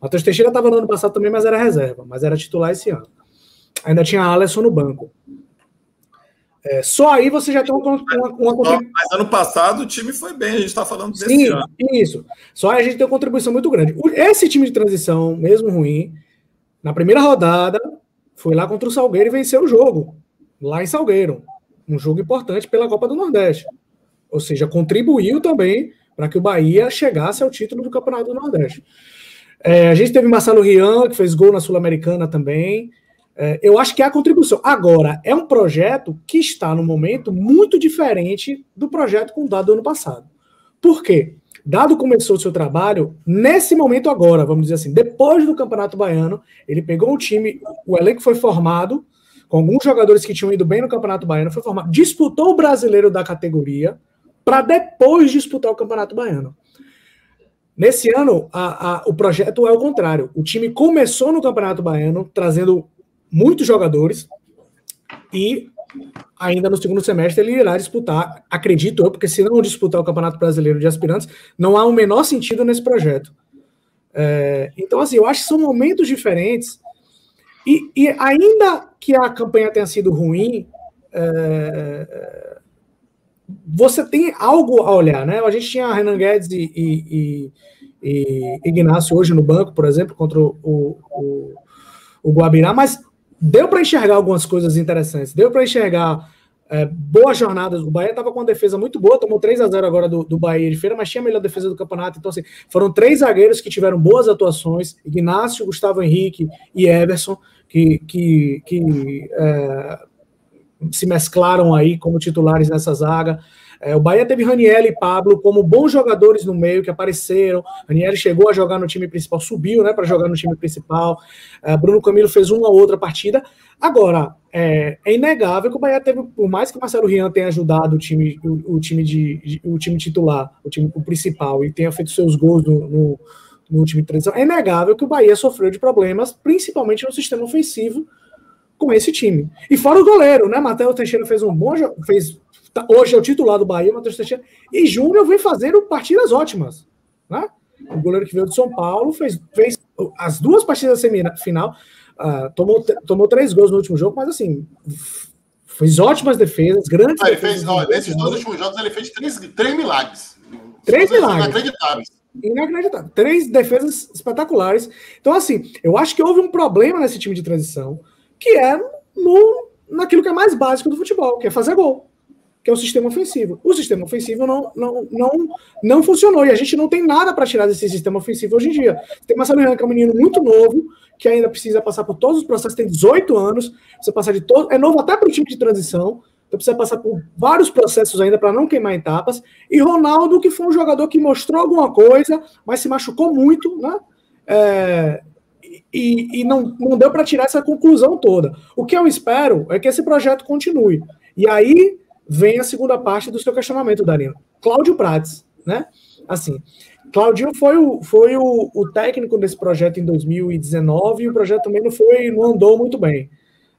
Matheus Teixeira estava no ano passado também, mas era reserva, mas era titular esse ano ainda tinha Alisson no banco. É, só aí você já tem uma, uma, uma Mas ano passado o time foi bem, a gente está falando desse Sim, ano. Isso. Só aí a gente tem uma contribuição muito grande. Esse time de transição, mesmo ruim, na primeira rodada, foi lá contra o Salgueiro e venceu o jogo. Lá em Salgueiro. Um jogo importante pela Copa do Nordeste. Ou seja, contribuiu também para que o Bahia chegasse ao título do Campeonato do Nordeste. É, a gente teve Marcelo Rian, que fez gol na Sul-Americana também. É, eu acho que é a contribuição. Agora, é um projeto que está no momento muito diferente do projeto com o Dado do ano passado. Por quê? Dado começou o seu trabalho nesse momento agora, vamos dizer assim, depois do Campeonato Baiano, ele pegou um time, o elenco foi formado, com alguns jogadores que tinham ido bem no Campeonato Baiano, foi formado, disputou o brasileiro da categoria, para depois disputar o Campeonato Baiano. Nesse ano, a, a, o projeto é o contrário. O time começou no Campeonato Baiano, trazendo muitos jogadores e ainda no segundo semestre ele irá disputar, acredito eu, porque se não disputar o Campeonato Brasileiro de Aspirantes, não há o menor sentido nesse projeto. É, então, assim, eu acho que são momentos diferentes e, e ainda que a campanha tenha sido ruim, é, você tem algo a olhar, né? A gente tinha Renan Guedes e, e, e, Ignacio hoje no banco, por exemplo, contra o, o, o Guabirá, mas deu para enxergar algumas coisas interessantes, deu para enxergar é, boas jornadas. O Bahia estava com uma defesa muito boa, tomou 3 a 0 agora do, do Bahia de feira, mas tinha a melhor defesa do campeonato. Então, assim, foram três zagueiros que tiveram boas atuações: Ignácio, Gustavo Henrique e Everson, que, que, que é, se mesclaram aí como titulares nessa zaga. É, o Bahia teve Raniel e Pablo como bons jogadores no meio que apareceram. Raniel chegou a jogar no time principal, subiu né, para jogar no time principal. É, Bruno Camilo fez uma ou outra partida. Agora, é, é, inegável que o Bahia teve, por mais que o Marcelo Rian tenha ajudado o time, o, o time, de, o time titular, o time o principal, e tenha feito seus gols no, no, no time de transição, é inegável que o Bahia sofreu de problemas, principalmente no sistema ofensivo, com esse time. E fora o goleiro, né? Matheus Teixeira fez um bom jogo, fez tá, hoje é o titular do Bahia, Matheus Teixeira, e Júnior vem fazendo partidas ótimas, né? O goleiro que veio de São Paulo fez, fez as duas partidas semifinal, uh, tomou, tomou três gols no último jogo, mas assim, fez ótimas defesas, grandes ah, defesas. Fez, ó, nesses dois últimos jogos ele fez três, três milagres. Três milagres. Inacreditáveis. Inacreditável. Três defesas espetaculares. Então, assim, eu acho que houve um problema nesse time de transição, que é no, naquilo que é mais básico do futebol, que é fazer gol que é o sistema ofensivo. O sistema ofensivo não, não, não, não funcionou e a gente não tem nada para tirar desse sistema ofensivo hoje em dia. Tem Marcelo Renan, que é um menino muito novo, que ainda precisa passar por todos os processos, tem 18 anos, precisa passar de todo, é novo até para o time de transição, então precisa passar por vários processos ainda para não queimar etapas. E Ronaldo, que foi um jogador que mostrou alguma coisa, mas se machucou muito, né? É, e, e não, não deu para tirar essa conclusão toda. O que eu espero é que esse projeto continue. E aí vem a segunda parte do seu questionamento, Darino. Cláudio Prates, né? Assim, Claudinho foi o, foi o, o, técnico desse projeto em 2019 e o projeto também não foi, não andou muito bem.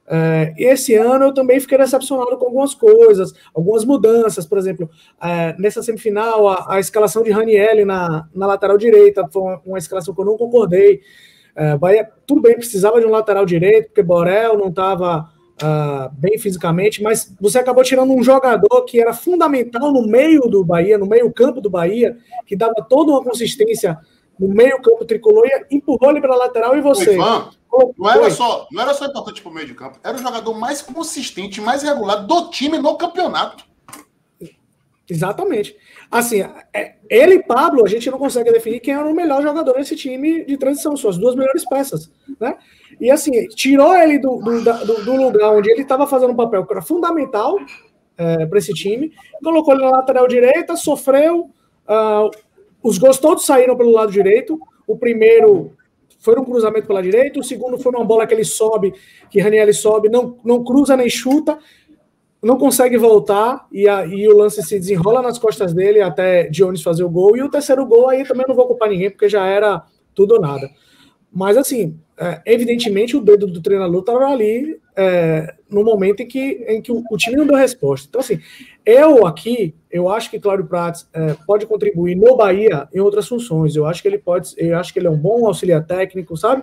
É, esse ano eu também fiquei decepcionado com algumas coisas, algumas mudanças, por exemplo, é, nessa semifinal, a, a, escalação de Ranielli na, na lateral direita foi uma, uma escalação que eu não concordei. É, Bahia, tudo bem, precisava de um lateral direito, porque Borel não estava uh, bem fisicamente, mas você acabou tirando um jogador que era fundamental no meio do Bahia, no meio campo do Bahia, que dava toda uma consistência no meio campo tricolor e empurrou ele para a lateral e você. Ivan, não, era só, não era só importante para o meio de campo, era o jogador mais consistente, mais regular do time no campeonato. Exatamente. Assim, é, ele e Pablo, a gente não consegue definir quem era o melhor jogador nesse time de transição, são as duas melhores peças, né? E assim, tirou ele do, do, do, do lugar onde ele estava fazendo um papel que era fundamental é, para esse time, colocou ele na lateral direita, sofreu, uh, os gols todos saíram pelo lado direito, o primeiro foi um cruzamento pela direita, o segundo foi uma bola que ele sobe, que Raniel sobe, não, não cruza nem chuta, não consegue voltar e, a, e o lance se desenrola nas costas dele até Dionis fazer o gol. E o terceiro gol aí também não vou culpar ninguém, porque já era tudo ou nada. Mas assim, é, evidentemente o dedo do treinador estava ali é, no momento em que, em que o, o, time não deu resposta. Então, assim, eu aqui, eu acho que Cláudio Prats é, pode contribuir no Bahia em outras funções. Eu acho que ele pode, eu acho que ele é um bom auxiliar técnico, sabe?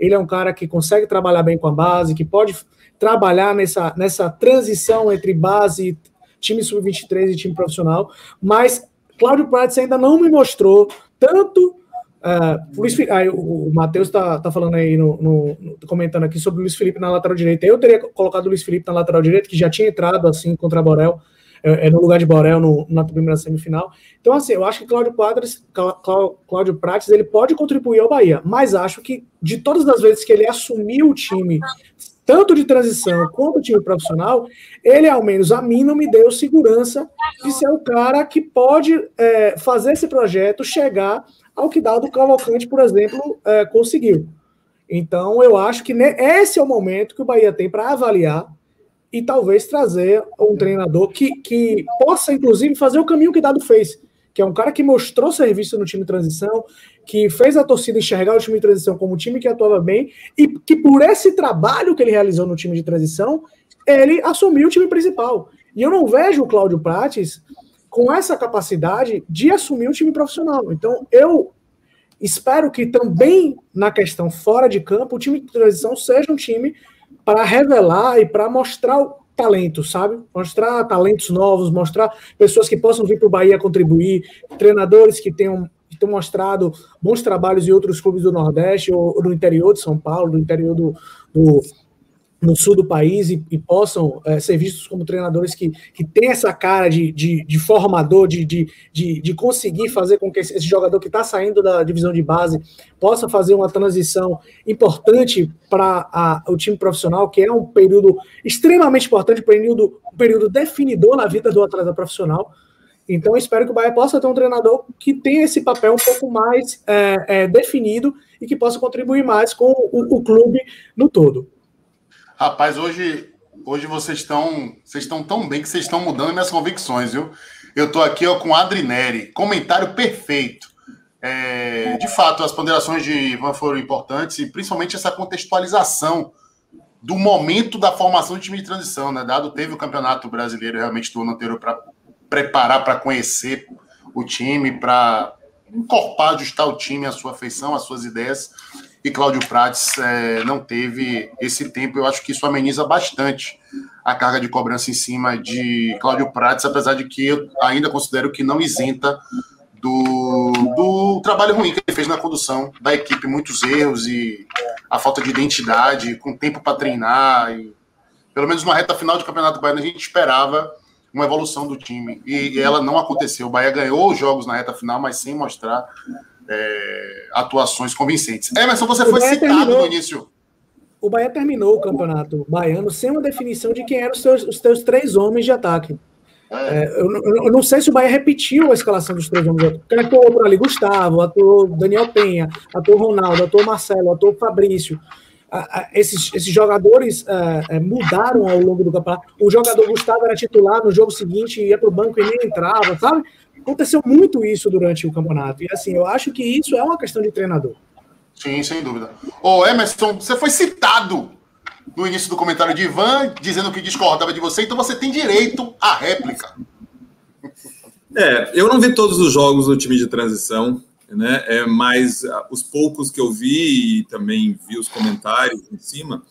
Ele é um cara que consegue trabalhar bem com a base, que pode trabalhar nessa, nessa transição entre base, time sub-23 e time profissional, mas Cláudio Prates ainda não me mostrou tanto. Uh, Luiz, aí, o, Matheus está tá falando aí, no, no, comentando aqui sobre o Luiz Felipe na lateral direita. Eu teria colocado o Luiz Felipe na lateral direita, que já tinha entrado assim contra Borel, é, é, no lugar de Borel no, na primeira semifinal. Então, assim, eu acho que Cláudio Prates, Cláudio Prates ele pode contribuir ao Bahia, mas acho que de todas as vezes que ele assumiu o time tanto de transição quanto time profissional, ele, ao menos a mim, não me deu segurança de ser o cara que pode é, fazer esse projeto chegar ao que Dado Cavalcante, por exemplo, é, conseguiu. Então, eu acho que esse é o momento que o Bahia tem para avaliar e talvez trazer um treinador que, que possa, inclusive, fazer o caminho que Dado fez, que é um cara que mostrou serviço no time de transição, que fez a torcida enxergar o time de transição como um time que atuava bem e que por esse trabalho que ele realizou no time de transição, ele assumiu o time principal. E eu não vejo o Cláudio Prates com essa capacidade de assumir o time profissional. Então, eu espero que também na questão fora de campo, o time de transição seja um time para revelar e para mostrar o talento, sabe? Mostrar talentos novos, mostrar pessoas que possam vir para o Bahia contribuir, treinadores que tenham que tenham mostrado bons trabalhos em outros clubes do Nordeste ou, do interior de São Paulo, do interior do, do no sul do país e, e possam é, ser vistos como treinadores que, que têm essa cara de, de, de formador, de, de, de, de, conseguir fazer com que esse, esse jogador que está saindo da divisão de base possa fazer uma transição importante para o time profissional, que é um período extremamente importante, um período, um período definidor na vida do atleta profissional. Então, espero que o Bahia possa ter um treinador que tenha esse papel um pouco mais é, é, definido e que possa contribuir mais com o, o, clube no todo. Rapaz, hoje, hoje vocês estão vocês estão tão bem que vocês estão mudando minhas convicções, viu? Eu estou aqui ó, com Adri Neri, comentário perfeito. É, de fato, as ponderações de Ivan foram importantes e principalmente essa contextualização do momento da formação do time de transição, né? Dado teve o Campeonato Brasileiro realmente do ano anterior para preparar, para conhecer o time, para encorpar, ajustar o time à sua feição, às suas ideias. E Cláudio Prates é, não teve esse tempo. Eu acho que isso ameniza bastante a carga de cobrança em cima de Cláudio Prates, apesar de que eu ainda considero que não isenta do, do trabalho ruim que ele fez na condução da equipe, muitos erros e a falta de identidade, com tempo para treinar. E, pelo menos na reta final do Campeonato Baiano, a gente esperava uma evolução do time. E, e ela não aconteceu. O Bahia ganhou os jogos na reta final, mas sem mostrar é, atuações convincentes. Emerson, você foi citado terminou, no início. O Bahia terminou o campeonato baiano sem uma definição de quem eram os seus, os seus três homens de ataque. É, eu, eu, não sei se o Bahia repetiu a escalação dos três homens. Porque atuou por ali Gustavo, atuou Daniel Penha, atuou Ronaldo, atuou Marcelo, atuou Fabrício. Esses, esses jogadores é, é, mudaram ao longo do campeonato. O jogador Gustavo era titular no jogo seguinte, ia para o banco e nem entrava, sabe? Aconteceu muito isso durante o campeonato. E assim, eu acho que isso é uma questão de treinador. Sim, sem dúvida. Ô, Emerson, você foi citado no início do comentário de Ivan, dizendo que discordava de você, então você tem direito à réplica. É, eu não vi todos os jogos do time de transição, né? É, mas ah, os poucos que eu vi e também vi os comentários em cima,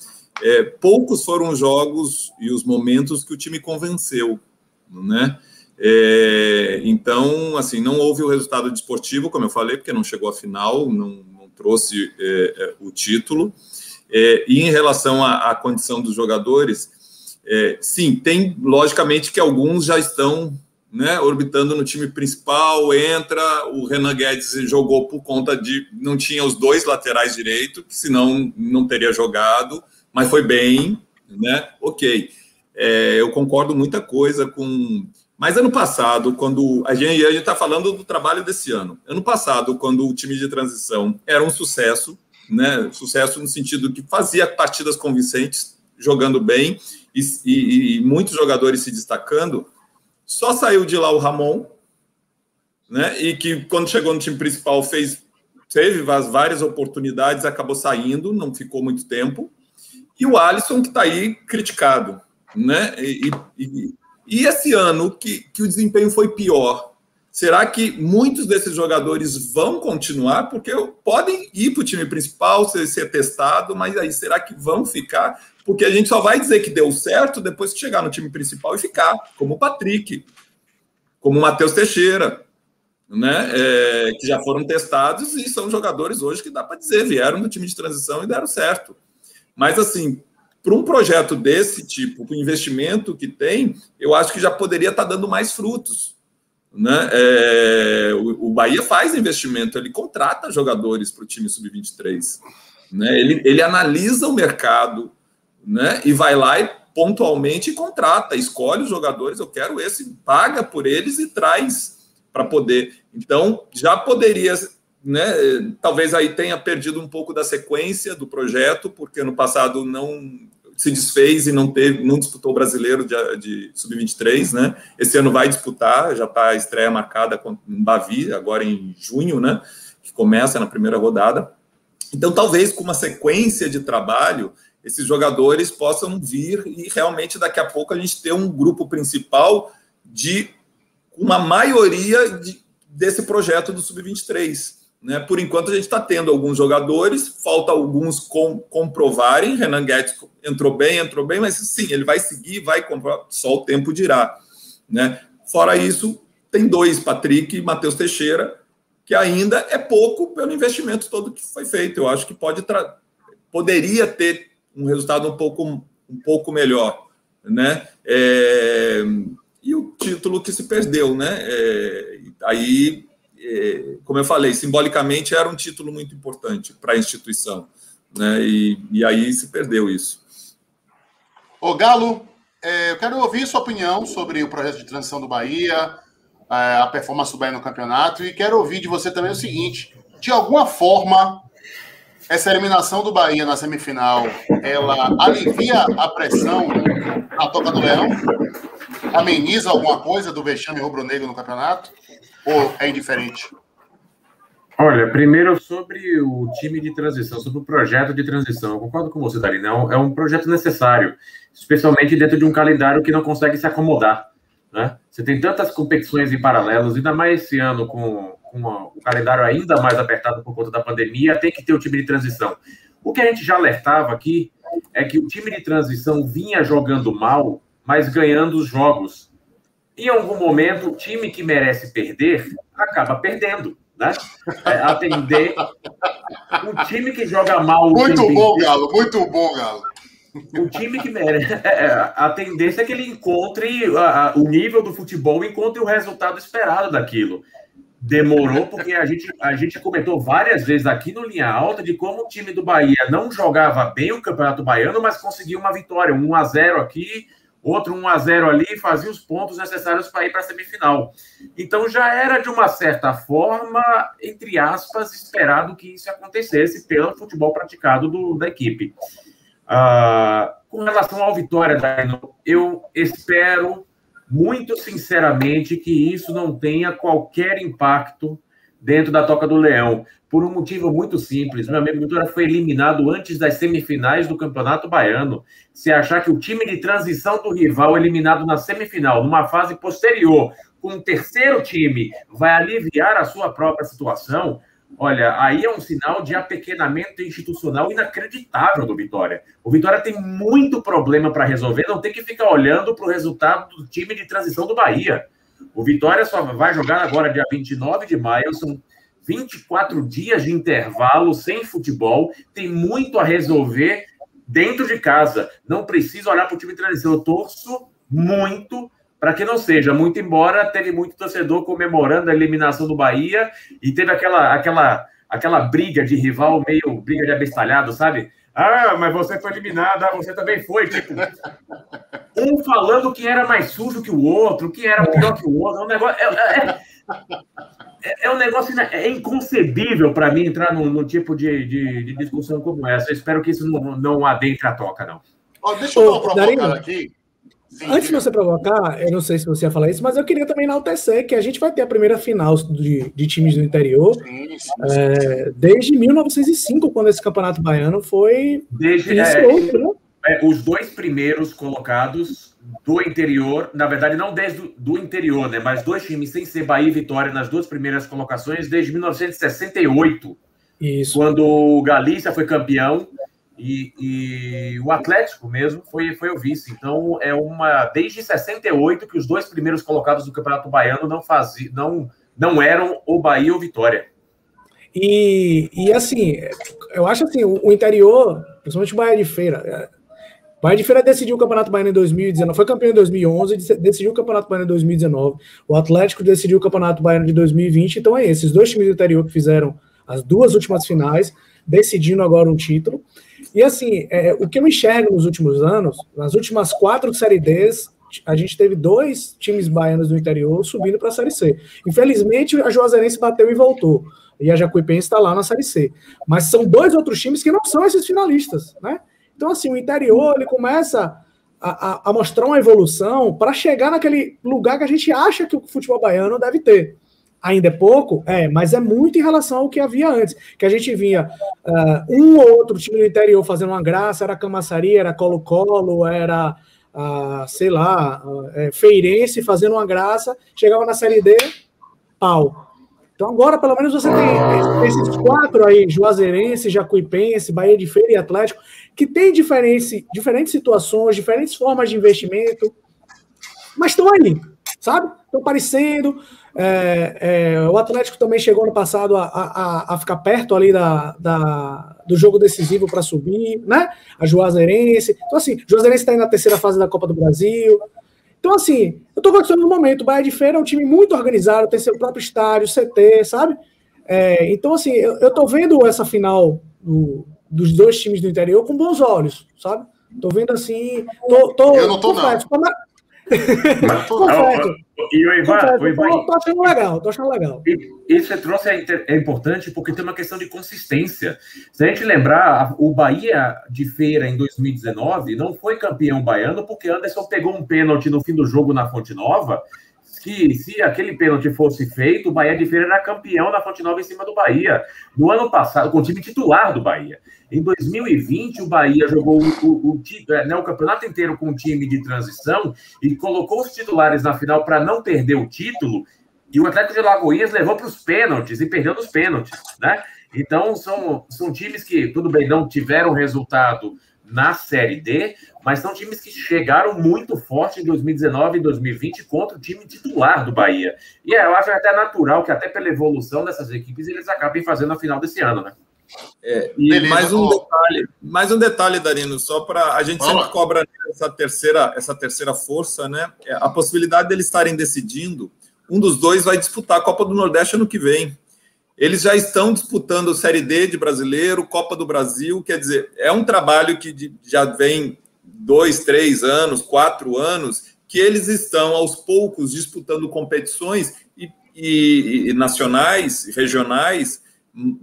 é, poucos foram os jogos e os momentos que o time convenceu, né? É, então, assim, não houve o resultado desportivo, como eu falei, porque não chegou à final, não, não trouxe é, é o título. É, e em relação à, à, condição dos jogadores, é, sim, tem logicamente que alguns já estão né, orbitando no time principal, entra, o Renan Guedes jogou por conta de não tinha os dois laterais direito, que senão não teria jogado, mas foi bem, né? Ok. É, eu concordo muita coisa com. Mas ano passado, quando a gente está falando do trabalho desse ano, ano passado, quando o time de transição era um sucesso, né? Sucesso no sentido que fazia partidas convincentes, jogando bem e, e, e muitos jogadores se destacando. Só saiu de lá o Ramon, né? E que quando chegou no time principal fez teve várias oportunidades, acabou saindo, não ficou muito tempo. E o Alisson que está aí criticado, né? E, e, e, esse ano que, que o desempenho foi pior, Será que muitos desses jogadores vão continuar? Porque podem ir para o time principal, ser, ser testado, mas aí será que vão ficar? Porque a gente só vai dizer que deu certo depois que chegar no time principal e ficar, como o Patrick, como o Matheus Teixeira, né? É, que já foram testados e são jogadores hoje que dá para dizer, vieram do time de transição e deram certo. Mas assim, para um projeto desse tipo, com o investimento que tem, eu acho que já poderia estar tá dando mais frutos. Né? É, o, Bahia faz investimento, ele contrata jogadores para o time sub-23. Né? Ele, ele analisa o mercado né? e vai lá e pontualmente contrata, escolhe os jogadores, eu quero esse, paga por eles e traz para poder. Então, já poderia, né? Talvez aí tenha perdido um pouco da sequência do projeto, porque no passado não se desfez e não teve, não disputou o brasileiro de, de sub-23, né? Esse ano vai disputar, já está a estreia marcada com Bavi, agora em junho, né? Que começa na primeira rodada. Então, talvez com uma sequência de trabalho, esses jogadores possam vir e realmente daqui a pouco a gente ter um grupo principal de uma maioria de, desse projeto do sub-23. Né? Por enquanto, a gente está tendo alguns jogadores, falta alguns com, comprovarem. Renan Guedes entrou bem, entrou bem, mas sim, ele vai seguir, vai comprovar, só o tempo dirá. Né? Fora isso, tem dois, Patrick e Matheus Teixeira, que ainda é pouco pelo investimento todo que foi feito. Eu acho que pode poderia ter um resultado um pouco, um pouco melhor. Né? É... E o título que se perdeu, né? É... Aí como eu falei, simbolicamente era um título muito importante para a instituição. Né? E, e aí se perdeu isso. Ô, Galo, é, eu quero ouvir sua opinião sobre o projeto de transição do Bahia, é, a performance do Bahia no campeonato, e quero ouvir de você também o seguinte: de alguma forma, essa eliminação do Bahia na semifinal, ela alivia a pressão na toca do Leão? Ameniza alguma coisa do vexame rubro-negro no campeonato? Ou é indiferente? Olha, primeiro sobre o time de transição, sobre o projeto de transição. Eu concordo com você, Darina. É é um projeto necessário, especialmente dentro de um calendário que não consegue se acomodar. Né? Você tem tantas competições em paralelos, ainda mais esse ano com, com o calendário ainda mais apertado por conta da pandemia, tem que ter o time de transição. O que a gente já alertava aqui é que o time de transição vinha jogando mal, mas ganhando os jogos. Em algum momento, o time que merece perder acaba perdendo. Né? É, atender o time que joga mal. Muito bom, Galo, muito bom, Galo. O time que merece. (laughs) É, a tendência é que ele encontre a, a, o nível do futebol, encontre o resultado esperado daquilo. Demorou, porque a gente, a gente comentou várias vezes aqui no Linha Alta de como o time do Bahia não jogava bem o Campeonato Baiano, mas conseguiu uma vitória, 1 a 0 aqui, outro 1 a 0 ali, fazia os pontos necessários para ir para a semifinal. Então já era de uma certa forma, entre aspas, esperado que isso acontecesse pelo futebol praticado do, da equipe. Uh, com relação ao Vitória, eu espero muito sinceramente que isso não tenha qualquer impacto dentro da Toca do Leão, por um motivo muito simples. Meu amigo Vitória foi eliminado antes das semifinais do Campeonato Baiano. Se achar que o time de transição do rival eliminado na semifinal, numa fase posterior, com o terceiro time, vai aliviar a sua própria situação, Olha, aí é um sinal de apequenamento institucional inacreditável do Vitória. O Vitória tem muito problema para resolver, não tem que ficar olhando para o resultado do time de transição do Bahia. O Vitória só vai jogar agora dia 29 de maio, são 24 dias de intervalo sem futebol, tem muito a resolver dentro de casa. Não precisa olhar para o time de. Eu torço muito para que não seja, muito embora teve muito torcedor comemorando a eliminação do Bahia e teve aquela, aquela, aquela briga de rival, meio briga de abestalhado, sabe? Ah, mas você foi eliminado, ah, você também foi. Tipo, um falando que era mais sujo que o outro, que era pior que o outro. É um negócio, é, é, é, é um negócio é inconcebível para mim entrar num, num tipo de, de, de, discussão como essa. Eu espero que isso não, não adentre a toca, não. Oh, deixa eu dar uma aqui. Sim, Antes de você provocar, eu não sei se você ia falar isso, mas eu queria também enaltecer que a gente vai ter a primeira final de, de times do interior sim, sim, é, desde 1905, quando esse campeonato baiano foi desde, é, outro, né? é, os dois primeiros colocados do interior, na verdade não desde do, do interior, né, mas dois times sem ser Bahia e Vitória nas duas primeiras colocações desde 1968. Isso. Quando o Galícia foi campeão e, e, o Atlético mesmo foi, foi o vice. Então, é uma. Desde 68 que os dois primeiros colocados do Campeonato Baiano não faziam, não, não eram o Bahia ou Vitória. E, e assim, eu acho assim, o, interior, principalmente o Bahia de Feira. É, o Bahia de Feira decidiu o Campeonato Baiano em 2019, foi campeão em 2011, decidiu o Campeonato Baiano em 2019. O Atlético decidiu o Campeonato Baiano de 2020. Então é esses dois times do interior que fizeram as duas últimas finais, decidindo agora um título. E assim, é, o que eu enxergo nos últimos anos, nas últimas quatro Série Ds, a gente teve dois times baianos do interior subindo para a Série C. Infelizmente, a Juazeirense bateu e voltou. E a Jacuipense está lá na Série C. Mas são dois outros times que não são esses finalistas, né? Então, assim, o interior, ele começa a, a, a mostrar uma evolução para chegar naquele lugar que a gente acha que o futebol baiano deve ter. Ainda é pouco? É, mas é muito em relação ao que havia antes. Que a gente vinha uh, um ou outro time do interior fazendo uma graça, era Camaçaria, era Colo-Colo, era, uh, sei lá, uh, é, Feirense fazendo uma graça, chegava na Série D, pau. Então agora, pelo menos, você tem esses quatro aí, Juazeirense, Jacuipense, Bahia de Feira e Atlético, que tem diferente, diferentes situações, diferentes formas de investimento, mas estão aí, sabe? Estão parecendo. É, é, o Atlético também chegou no passado a, a, a ficar perto ali da, da do jogo decisivo para subir, né? A Juazeirense. Então, assim, Juazeirense está aí na terceira fase da Copa do Brasil. Então, assim, eu estou gostando do momento. O Bahia de Feira é um time muito organizado, tem seu próprio estádio, CT, sabe? É, então, assim, eu, estou vendo essa final do, dos dois times do interior com bons olhos, sabe? Estou vendo assim. Tô, tô, eu não tô, confesso, não. confesso, e o Ivan, o Ivan, tô, tô achando legal, tô achando legal. Isso que você trouxe é, é, importante porque tem uma questão de consistência. Se a gente lembrar, o Bahia de Feira em 2019 não foi campeão baiano porque Anderson pegou um pênalti no fim do jogo na Fonte Nova que se aquele pênalti fosse feito, o Bahia de Feira era campeão da Fonte Nova em cima do Bahia. No ano passado, com o time titular do Bahia. Em 2020, o Bahia jogou o, o, o, é, né, o campeonato inteiro com um time de transição e colocou os titulares na final para não perder o título. E o Atlético de Lagoinhas levou para os pênaltis e perdeu nos pênaltis, né? Então, são, são times que, tudo bem, não tiveram resultado na Série D, mas são times que chegaram muito forte em 2019 e 2020 contra o time titular do Bahia. E é, eu acho até natural que, até pela evolução dessas equipes, eles acabem fazendo a final desse ano, né? É, e Beleza, mais um detalhe, mais um detalhe, Darino, só para a gente sempre cobra essa terceira, essa terceira força, né? É a possibilidade deles estarem decidindo. Um dos dois vai disputar a Copa do Nordeste ano que vem. Eles já estão disputando Série D de brasileiro, Copa do Brasil, quer dizer, é um trabalho que já vem dois, três anos, quatro anos, que eles estão aos poucos disputando competições e, e, e nacionais, regionais,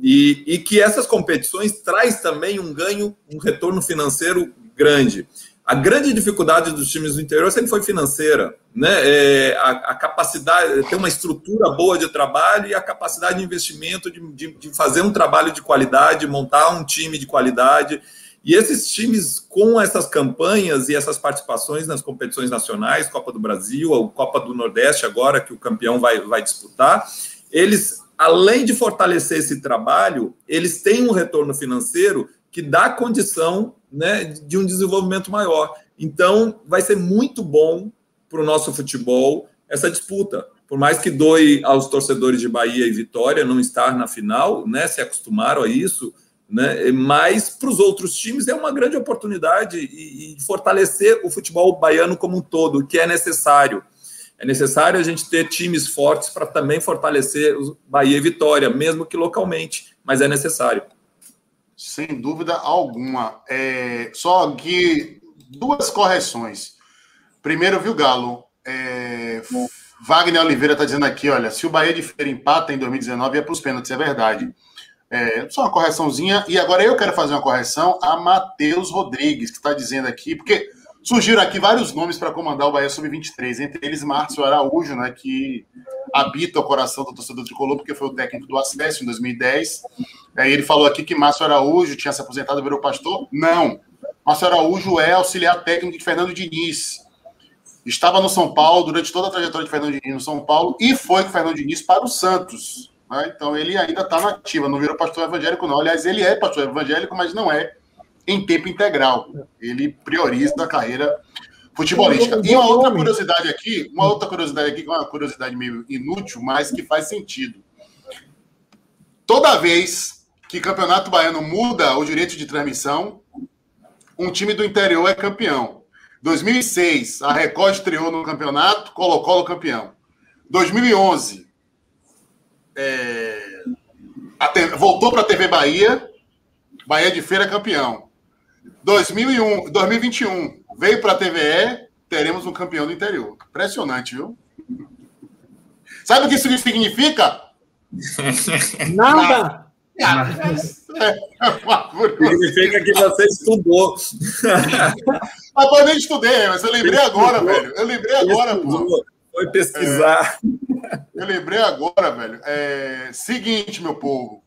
e, e, que essas competições traz também um ganho, um retorno financeiro grande. A grande dificuldade dos times do interior sempre foi financeira, né? É, a, a, capacidade, ter uma estrutura boa de trabalho e a capacidade de investimento de, de, de fazer um trabalho de qualidade, montar um time de qualidade. E esses times, com essas campanhas e essas participações nas competições nacionais, Copa do Brasil, ou Copa do Nordeste, agora que o campeão vai, vai disputar, eles, além de fortalecer esse trabalho, eles têm um retorno financeiro que dá condição né, de um desenvolvimento maior. Então, vai ser muito bom para o nosso futebol essa disputa. Por mais que doe aos torcedores de Bahia e Vitória não estar na final, né, se acostumaram a isso, né, mas para os outros times é uma grande oportunidade e, e fortalecer o futebol baiano como um todo, que é necessário. É necessário a gente ter times fortes para também fortalecer Bahia e Vitória, mesmo que localmente, mas é necessário. Sem dúvida alguma. É, só que duas correções. Primeiro, viu, Galo? É, Wagner Oliveira está dizendo aqui: olha, se o Bahia de Feira empata em 2019, é para os pênaltis, é verdade. É, só uma correçãozinha. E agora eu quero fazer uma correção a Matheus Rodrigues, que está dizendo aqui, porque surgiram aqui vários nomes para comandar o Bahia Sub-23, entre eles Márcio Araújo, né, que habita o coração do torcedor tricolor, porque foi o técnico do Acesso em 2010. Aí ele falou aqui que Márcio Araújo tinha se aposentado e virou pastor. Não. Márcio Araújo é auxiliar técnico de Fernando Diniz. Estava no São Paulo durante toda a trajetória de Fernando Diniz no São Paulo e foi com Fernando Diniz para o Santos. Né? Então ele ainda está na ativa, não virou pastor evangélico, não. Aliás, ele é pastor evangélico, mas não é em tempo integral. Ele prioriza a carreira futebolística. E uma outra curiosidade aqui, uma outra curiosidade aqui, que é uma curiosidade meio inútil, mas que faz sentido. Toda vez que Campeonato Baiano muda o direito de transmissão, um time do interior é campeão. 2006, a Record estreou no campeonato, Colo-Colo campeão. 2011, é, voltou para a TV Bahia, Bahia de Feira campeão. 2001, 2021, veio para a TVE, teremos um campeão do interior. Impressionante, viu? Sabe o que isso significa? (laughs) Nada! Significa que você estudou. (laughs) Mas eu nem estudei, mas eu lembrei agora, velho. Eu lembrei agora, pô. Foi pesquisar. É, eu lembrei agora, velho. É, seguinte, meu povo.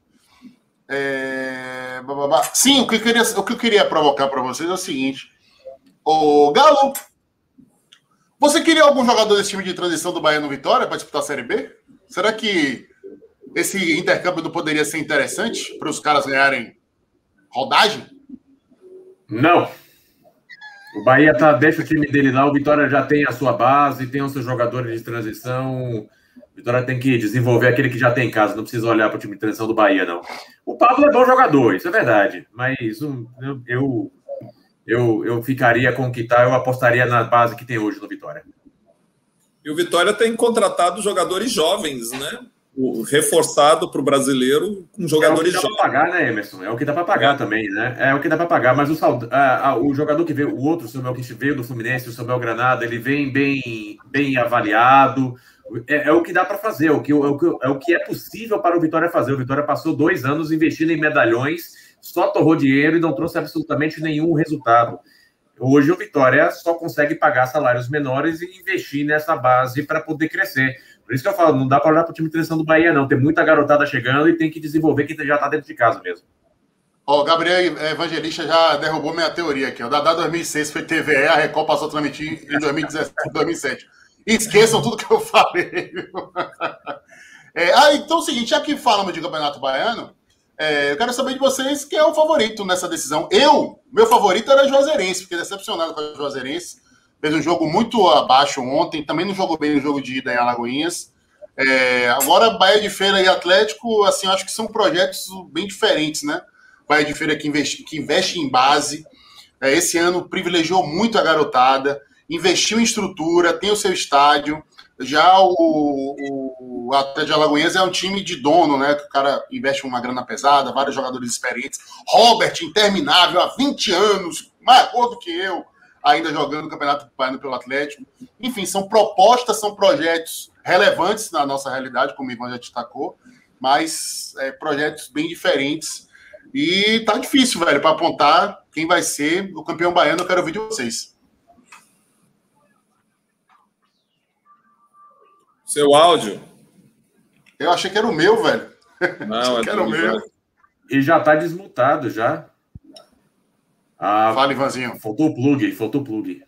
É, sim, o que, eu queria, o que eu queria provocar para vocês é o seguinte. O Galo, você queria algum jogador desse time de transição do Bahia no Vitória para disputar a Série B? Será que esse intercâmbio não poderia ser interessante para os caras ganharem rodagem? Não. O Bahia tá, deixa o time dele lá, o Vitória já tem a sua base, tem os seus jogadores de transição. Vitória tem que desenvolver aquele que já tem em casa, não precisa olhar para o time de transição do Bahia, não. O Pablo é bom jogador, isso é verdade, mas eu, eu, eu ficaria com o que tá, eu apostaria na base que tem hoje no Vitória. E o Vitória tem contratado jogadores jovens, né? o reforçado para o brasileiro com jogadores é o que dá para pagar, né, Emerson? É o que dá para pagar é. também, né? É o que dá para pagar, mas o, a, a, o jogador que veio, o outro, o Samuel que veio do Fluminense, o Samuel Granada, ele vem bem, bem avaliado. É, é o que dá para fazer, é o que, é, o que, é o que é possível para o Vitória fazer. O Vitória passou dois anos investindo em medalhões, só torrou dinheiro e não trouxe absolutamente nenhum resultado. Hoje o Vitória só consegue pagar salários menores e investir nessa base para poder crescer. Por isso que eu falo, não dá para olhar para o time de transição do Bahia, não. Tem muita garotada chegando e tem que desenvolver quem já está dentro de casa mesmo. O Gabriel Evangelista já derrubou minha teoria aqui. O Dadá 2006 foi TVE, a Record passou a transmitir em 2017, 2007. Esqueçam tudo que eu falei. É, ah, então é o seguinte, já que falamos de Campeonato Baiano, é, eu quero saber de vocês quem é o favorito nessa decisão. Eu, meu favorito era Juazeirense, fiquei decepcionado com a Juazeirense. Fez um jogo muito abaixo ontem, também não jogou bem no jogo de ida em Alagoinhas. É, agora, Bahia de Feira e Atlético, assim, acho que são projetos bem diferentes, né? Bahia de Feira que investe, que investe em base. É, esse ano privilegiou muito a garotada, investiu em estrutura, tem o seu estádio. Já o, o Atlético de Alagoinhas é um time de dono, né? Que o cara investe uma grana pesada, vários jogadores experientes. Robert, interminável, há 20 anos, mais gordo que eu, ainda jogando o Campeonato Baiano pelo Atlético. Enfim, são propostas, são projetos relevantes na nossa realidade, como o Ivan já destacou, mas é, projetos bem diferentes e tá difícil, velho, para apontar quem vai ser o campeão baiano. Eu quero ouvir de vocês. Seu áudio? Eu achei que era o meu, velho. Não, (laughs) é era o meu. E já tá desmutado já. Ah, Fala, Ivanzinho. Faltou o plug, faltou o plug.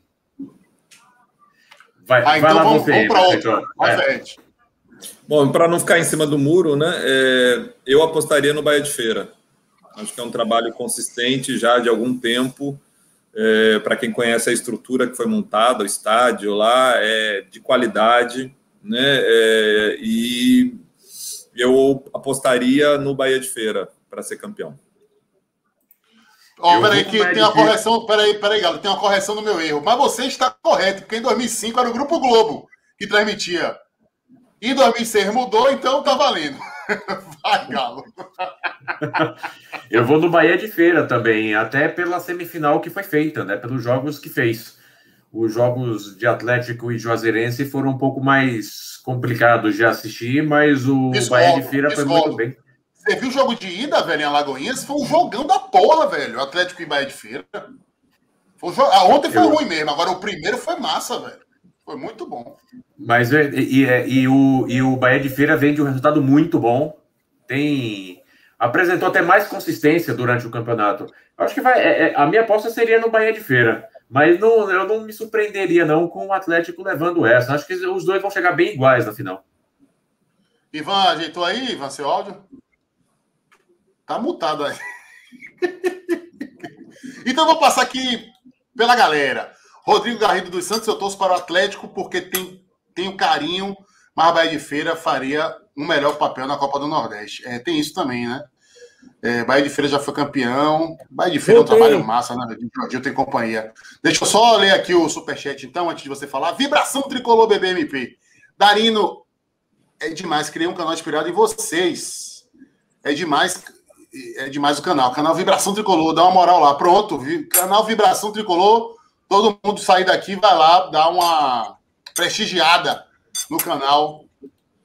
Vai, ah, vai então lá vamos, você vamos para outro. É. Bom, para não ficar em cima do muro, né? É, eu apostaria no Bahia de Feira. Acho que é um trabalho consistente já de algum tempo. É, para quem conhece a estrutura que foi montada, o estádio lá, é de qualidade, né? É, e eu apostaria no Bahia de Feira para ser campeão. Ó, oh, peraí, que tem uma correção. Peraí, peraí, Galo, tem uma correção no meu erro. Mas você está correto, porque em 2005 era o Grupo Globo que transmitia. Em 2006 mudou, então tá valendo. (laughs) Vai, Galo. Eu vou no Bahia de Feira também, até pela semifinal que foi feita, né? Pelos jogos que fez. Os jogos de Atlético e Juazeirense foram um pouco mais complicados de assistir, mas o Bahia de Feira foi muito bem. Você viu o jogo de ida, velho, em Alagoinhas? Foi um jogão da porra, velho. Atlético e Bahia de Feira. Foi jo... ah, ontem foi Eu... ruim mesmo, agora o primeiro foi massa, velho. Foi muito bom. Mas e, e, e, o, e o Bahia de Feira vem de um resultado muito bom. Tem. Apresentou até mais consistência durante o campeonato. Acho que vai. É, é, a minha aposta seria no Bahia de Feira. Mas não, eu não me surpreenderia, não, com o Atlético levando essa. Acho que os dois vão chegar bem iguais na final. Ivan, ajeitou aí, Ivan, seu áudio? Tá mutado aí. (laughs) então vou passar aqui pela galera. Rodrigo Garrido dos Santos, eu torço para o Atlético porque tem, tem um carinho, mas a Bahia de Feira faria um melhor papel na Copa do Nordeste. É, tem isso também, né? É, Bahia de Feira já foi campeão. Bahia de Feira é um trabalho massa, né? De tem companhia. Deixa eu só ler aqui o superchat, então, antes de você falar. Vibração Tricolor BBMP. Darino, é demais. Criei um canal inspirado em vocês. É demais é demais o canal. Canal Vibração Tricolor, dá uma moral lá. Pronto, canal Vibração Tricolor. Todo mundo sair daqui, vai lá, dá uma prestigiada no canal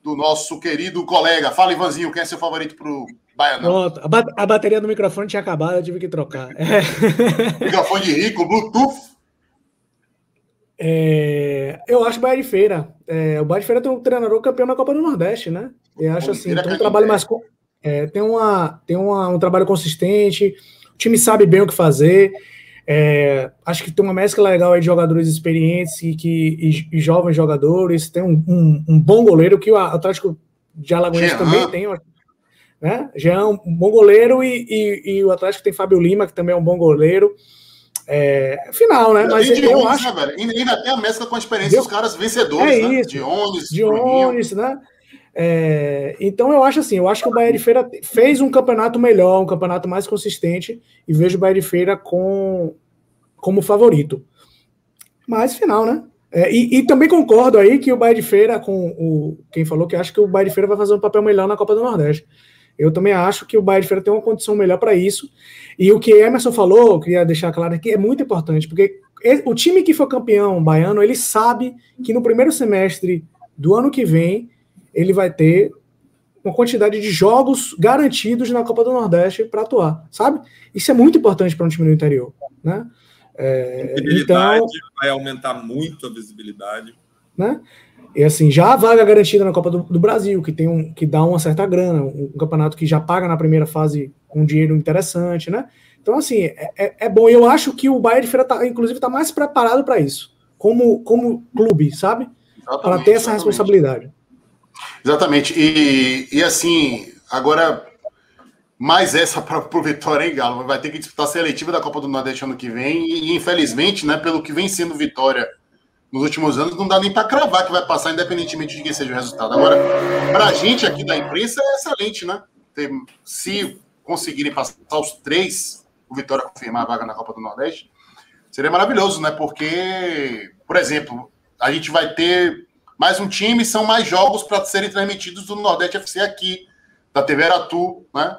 do nosso querido colega. Fala, Ivanzinho, quem é seu favorito pro Baianão? Pronto, a, ba a bateria do microfone tinha acabado, eu tive que trocar. (laughs) É. Microfone de rico, Bluetooth. É, eu acho o Bahia de Feira. É, o Bahia de Feira tem um treinador campeão na Copa do Nordeste, né? Eu acho assim, tem um trabalho mais. É, tem uma, tem uma, um trabalho consistente, o time sabe bem o que fazer. É, acho que tem uma mescla legal aí de jogadores experientes e, que, e, e jovens jogadores. Tem um, um, um, bom goleiro que o Atlético de Alagoas também tem. Né? Já é um bom goleiro e, e, e, o Atlético tem Fábio Lima, que também é um bom goleiro. É, final, né? Mas de eu acho... né, velho? Ainda tem a mescla com a experiência dos caras vencedores, é né? Isso. De Onis, de Onis, né? É, então eu acho assim, eu acho que o Bahia de Feira fez um campeonato melhor, um campeonato mais consistente, e vejo o Bahia de Feira com, como favorito. Mas final, né? É, e, e, também concordo aí que o Bahia de Feira, com o quem falou que acha que o Bahia de Feira vai fazer um papel melhor na Copa do Nordeste. Eu também acho que o Bahia de Feira tem uma condição melhor para isso. E o que Emerson falou, eu queria deixar claro aqui, é muito importante, porque o time que for campeão baiano, ele sabe que no primeiro semestre do ano que vem ele vai ter uma quantidade de jogos garantidos na Copa do Nordeste para atuar, sabe? Isso é muito importante para um time do interior, né? É, visibilidade então, vai aumentar muito a visibilidade. Né? E assim, já a vaga garantida na Copa do, do, Brasil, que tem um que dá uma certa grana, um, um, campeonato que já paga na primeira fase um dinheiro interessante, né? Então, assim, é, é, é bom. Eu acho que o Bahia de Feira, tá, inclusive, está mais preparado para isso, como, como clube, sabe? Para ter essa exatamente. responsabilidade. Exatamente. E, e assim, agora, mais essa para o Vitória, hein, Galo? Vai ter que disputar a seletiva da Copa do Nordeste ano que vem. E, infelizmente, né, pelo que vem sendo Vitória nos últimos anos, não dá nem para cravar que vai passar, independentemente de quem seja o resultado. Agora, para a gente aqui da imprensa, é excelente, né? Se conseguirem passar os três, o Vitória confirmar a vaga na Copa do Nordeste, seria maravilhoso, né? Porque, por exemplo, a gente vai ter mais um time, são mais jogos para serem transmitidos do Nordeste FC aqui, da TV Aratu, né?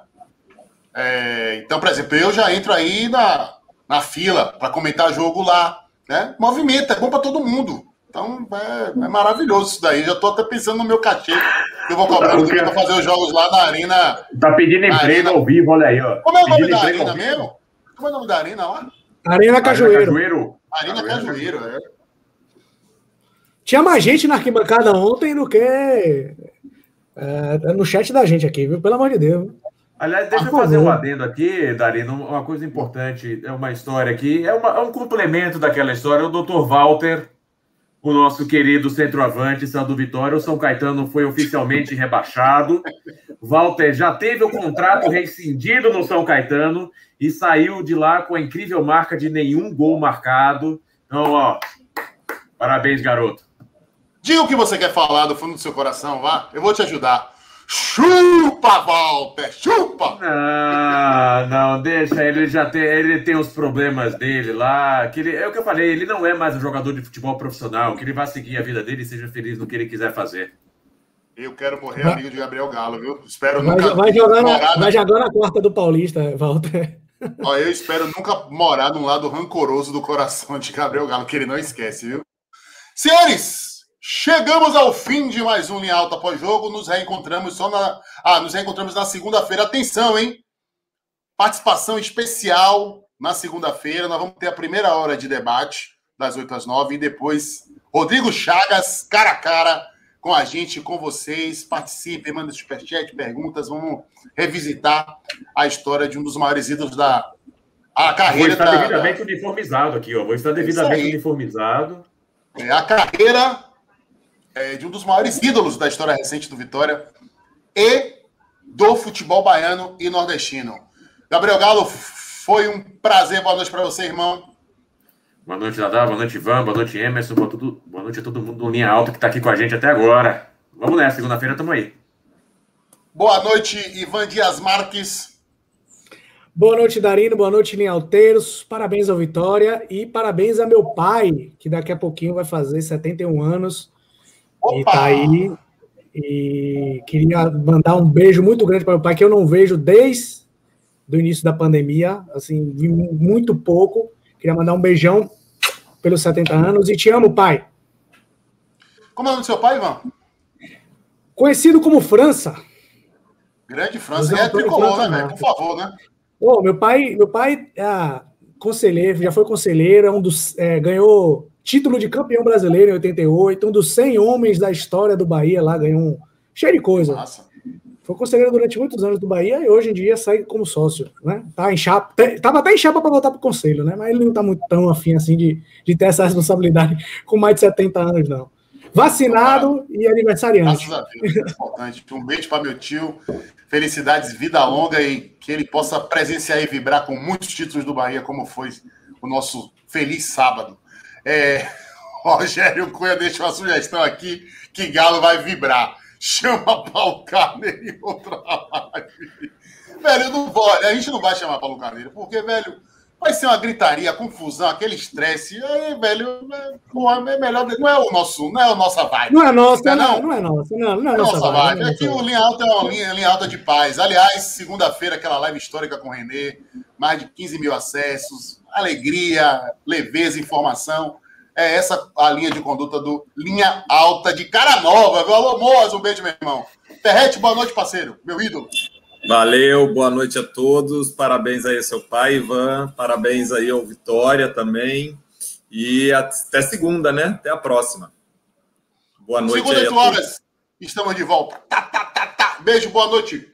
É, então, por exemplo, eu já entro aí na, na fila para comentar jogo lá. Né? Movimenta, é bom para todo mundo. Então é, é, maravilhoso isso daí. Já estou até pensando no meu cachê que eu vou cobrar para fazer os jogos lá na Arena. Tá pedindo emprego arena. ao vivo, olha aí, ó. Como é o nome da Arena mesmo? Como é o nome da Arena lá? Arena Cajueiro. Arena Cajueiro, é. Tinha mais gente na arquibancada ontem do que é, no chat da gente aqui, viu? Pelo amor de Deus. Aliás, deixa eu fazer um adendo aqui, Darino, uma coisa importante, é uma história aqui, é, uma, é um complemento daquela história. O doutor Walter, o nosso querido centroavante, São do Vitória, o São Caetano foi oficialmente rebaixado. Walter já teve o contrato rescindido no São Caetano e saiu de lá com a incrível marca de nenhum gol marcado. Então, ó, parabéns, garoto. Diga o que você quer falar do fundo do seu coração, vá. Eu vou te ajudar. Chupa, Walter, chupa! Não, não, deixa, ele já tem, ele tem os problemas dele lá. Que ele, é o que eu falei, ele não é mais um jogador de futebol profissional, que ele vai seguir a vida dele e seja feliz no que ele quiser fazer. Eu quero morrer amigo de Gabriel Galo, viu? Espero vai, nunca. Vai jogar, na, vai jogar na quarta do Paulista, Walter. Ó, eu espero nunca morar num lado rancoroso do coração de Gabriel Galo, que ele não esquece, viu? Senhores, Chegamos ao fim de mais um Linha Alta pós-jogo. Nos reencontramos só na. Ah, nos reencontramos na segunda-feira. Atenção, hein? Participação especial na segunda-feira. Nós vamos ter a primeira hora de debate, das 8 às 9, e depois Rodrigo Chagas, cara a cara, com a gente, com vocês. Participem, mandem superchat, perguntas. Vamos revisitar a história de um dos maiores ídolos da a carreira. Vou estar da, devidamente da... uniformizado aqui, ó. Vou estar devidamente uniformizado. É a carreira é, de um dos maiores ídolos da história recente do Vitória e do futebol baiano e nordestino. Gabriel Galo, foi um prazer. Boa noite para você, irmão. Boa noite, Dadá. Boa noite, Ivan. Boa noite, Emerson. Boa, tudo... Boa noite a todo mundo do Linha Alta que está aqui com a gente até agora. Vamos nessa, segunda-feira estamos aí. Boa noite, Ivan Dias Marques. Boa noite, Darino. Boa noite, Linhalteiros. Parabéns ao Vitória e parabéns a meu pai, que daqui a pouquinho vai fazer 71 anos. Opa! E tá aí. E queria mandar um beijo muito grande para o pai, que eu não vejo desde o início da pandemia, assim, muito pouco. Queria mandar um beijão pelos 70 anos e te amo, pai. Como é o nome do seu pai, Ivan? Conhecido como França. Grande França. É tricolor, né, velho? Por favor, né? Oh, meu pai, meu pai é conselheiro, já foi conselheiro, é um dos, é, ganhou título de campeão brasileiro em 88, um dos 100 homens da história do Bahia lá, ganhou um cheio de coisa. Nossa. Foi conselheiro durante muitos anos do Bahia e hoje em dia sai como sócio, né? Tá em chapa, tava até em chapa para voltar para o conselho, né? Mas ele não tá muito tão afim assim de, de ter essa responsabilidade (laughs) com mais de 70 anos, não. Vacinado e aniversariante. Graças a Deus, é importante. Um beijo para meu tio. Felicidades, vida longa e que ele possa presenciar e vibrar com muitos títulos do Bahia, como foi o nosso feliz sábado. É, (laughs) Rogério Cunha deixa uma sugestão aqui que Galo vai vibrar. Chama Paulo Carneiro em outra live. Velho, eu não vou, a gente não vai chamar Paulo Carneiro, porque, velho, vai ser uma gritaria, confusão, aquele estresse. Aí, velho, é, porra, é melhor. Não é o nosso, não é a nossa vibe. Não é nossa, não, não, é nossa, não, não é, é nossa, nossa vibe. vibe. Aqui o Linha Alta é uma linha, linha alta de paz. Aliás, segunda-feira, aquela live histórica com o Renê, mais de 15 mil acessos alegria, leveza, informação. É essa a linha de conduta do Linha Alta de Cara Nova. Viu? Alô, Moas, um beijo, meu irmão. Terrete, boa noite, parceiro. Meu ídolo. Valeu, boa noite a todos. Parabéns aí ao seu pai, Ivan. Parabéns aí ao Vitória também. E até segunda, né? Até a próxima. Boa noite. Segunda, 8 horas. Estamos de volta. Tá, tá, tá, tá. Beijo, boa noite.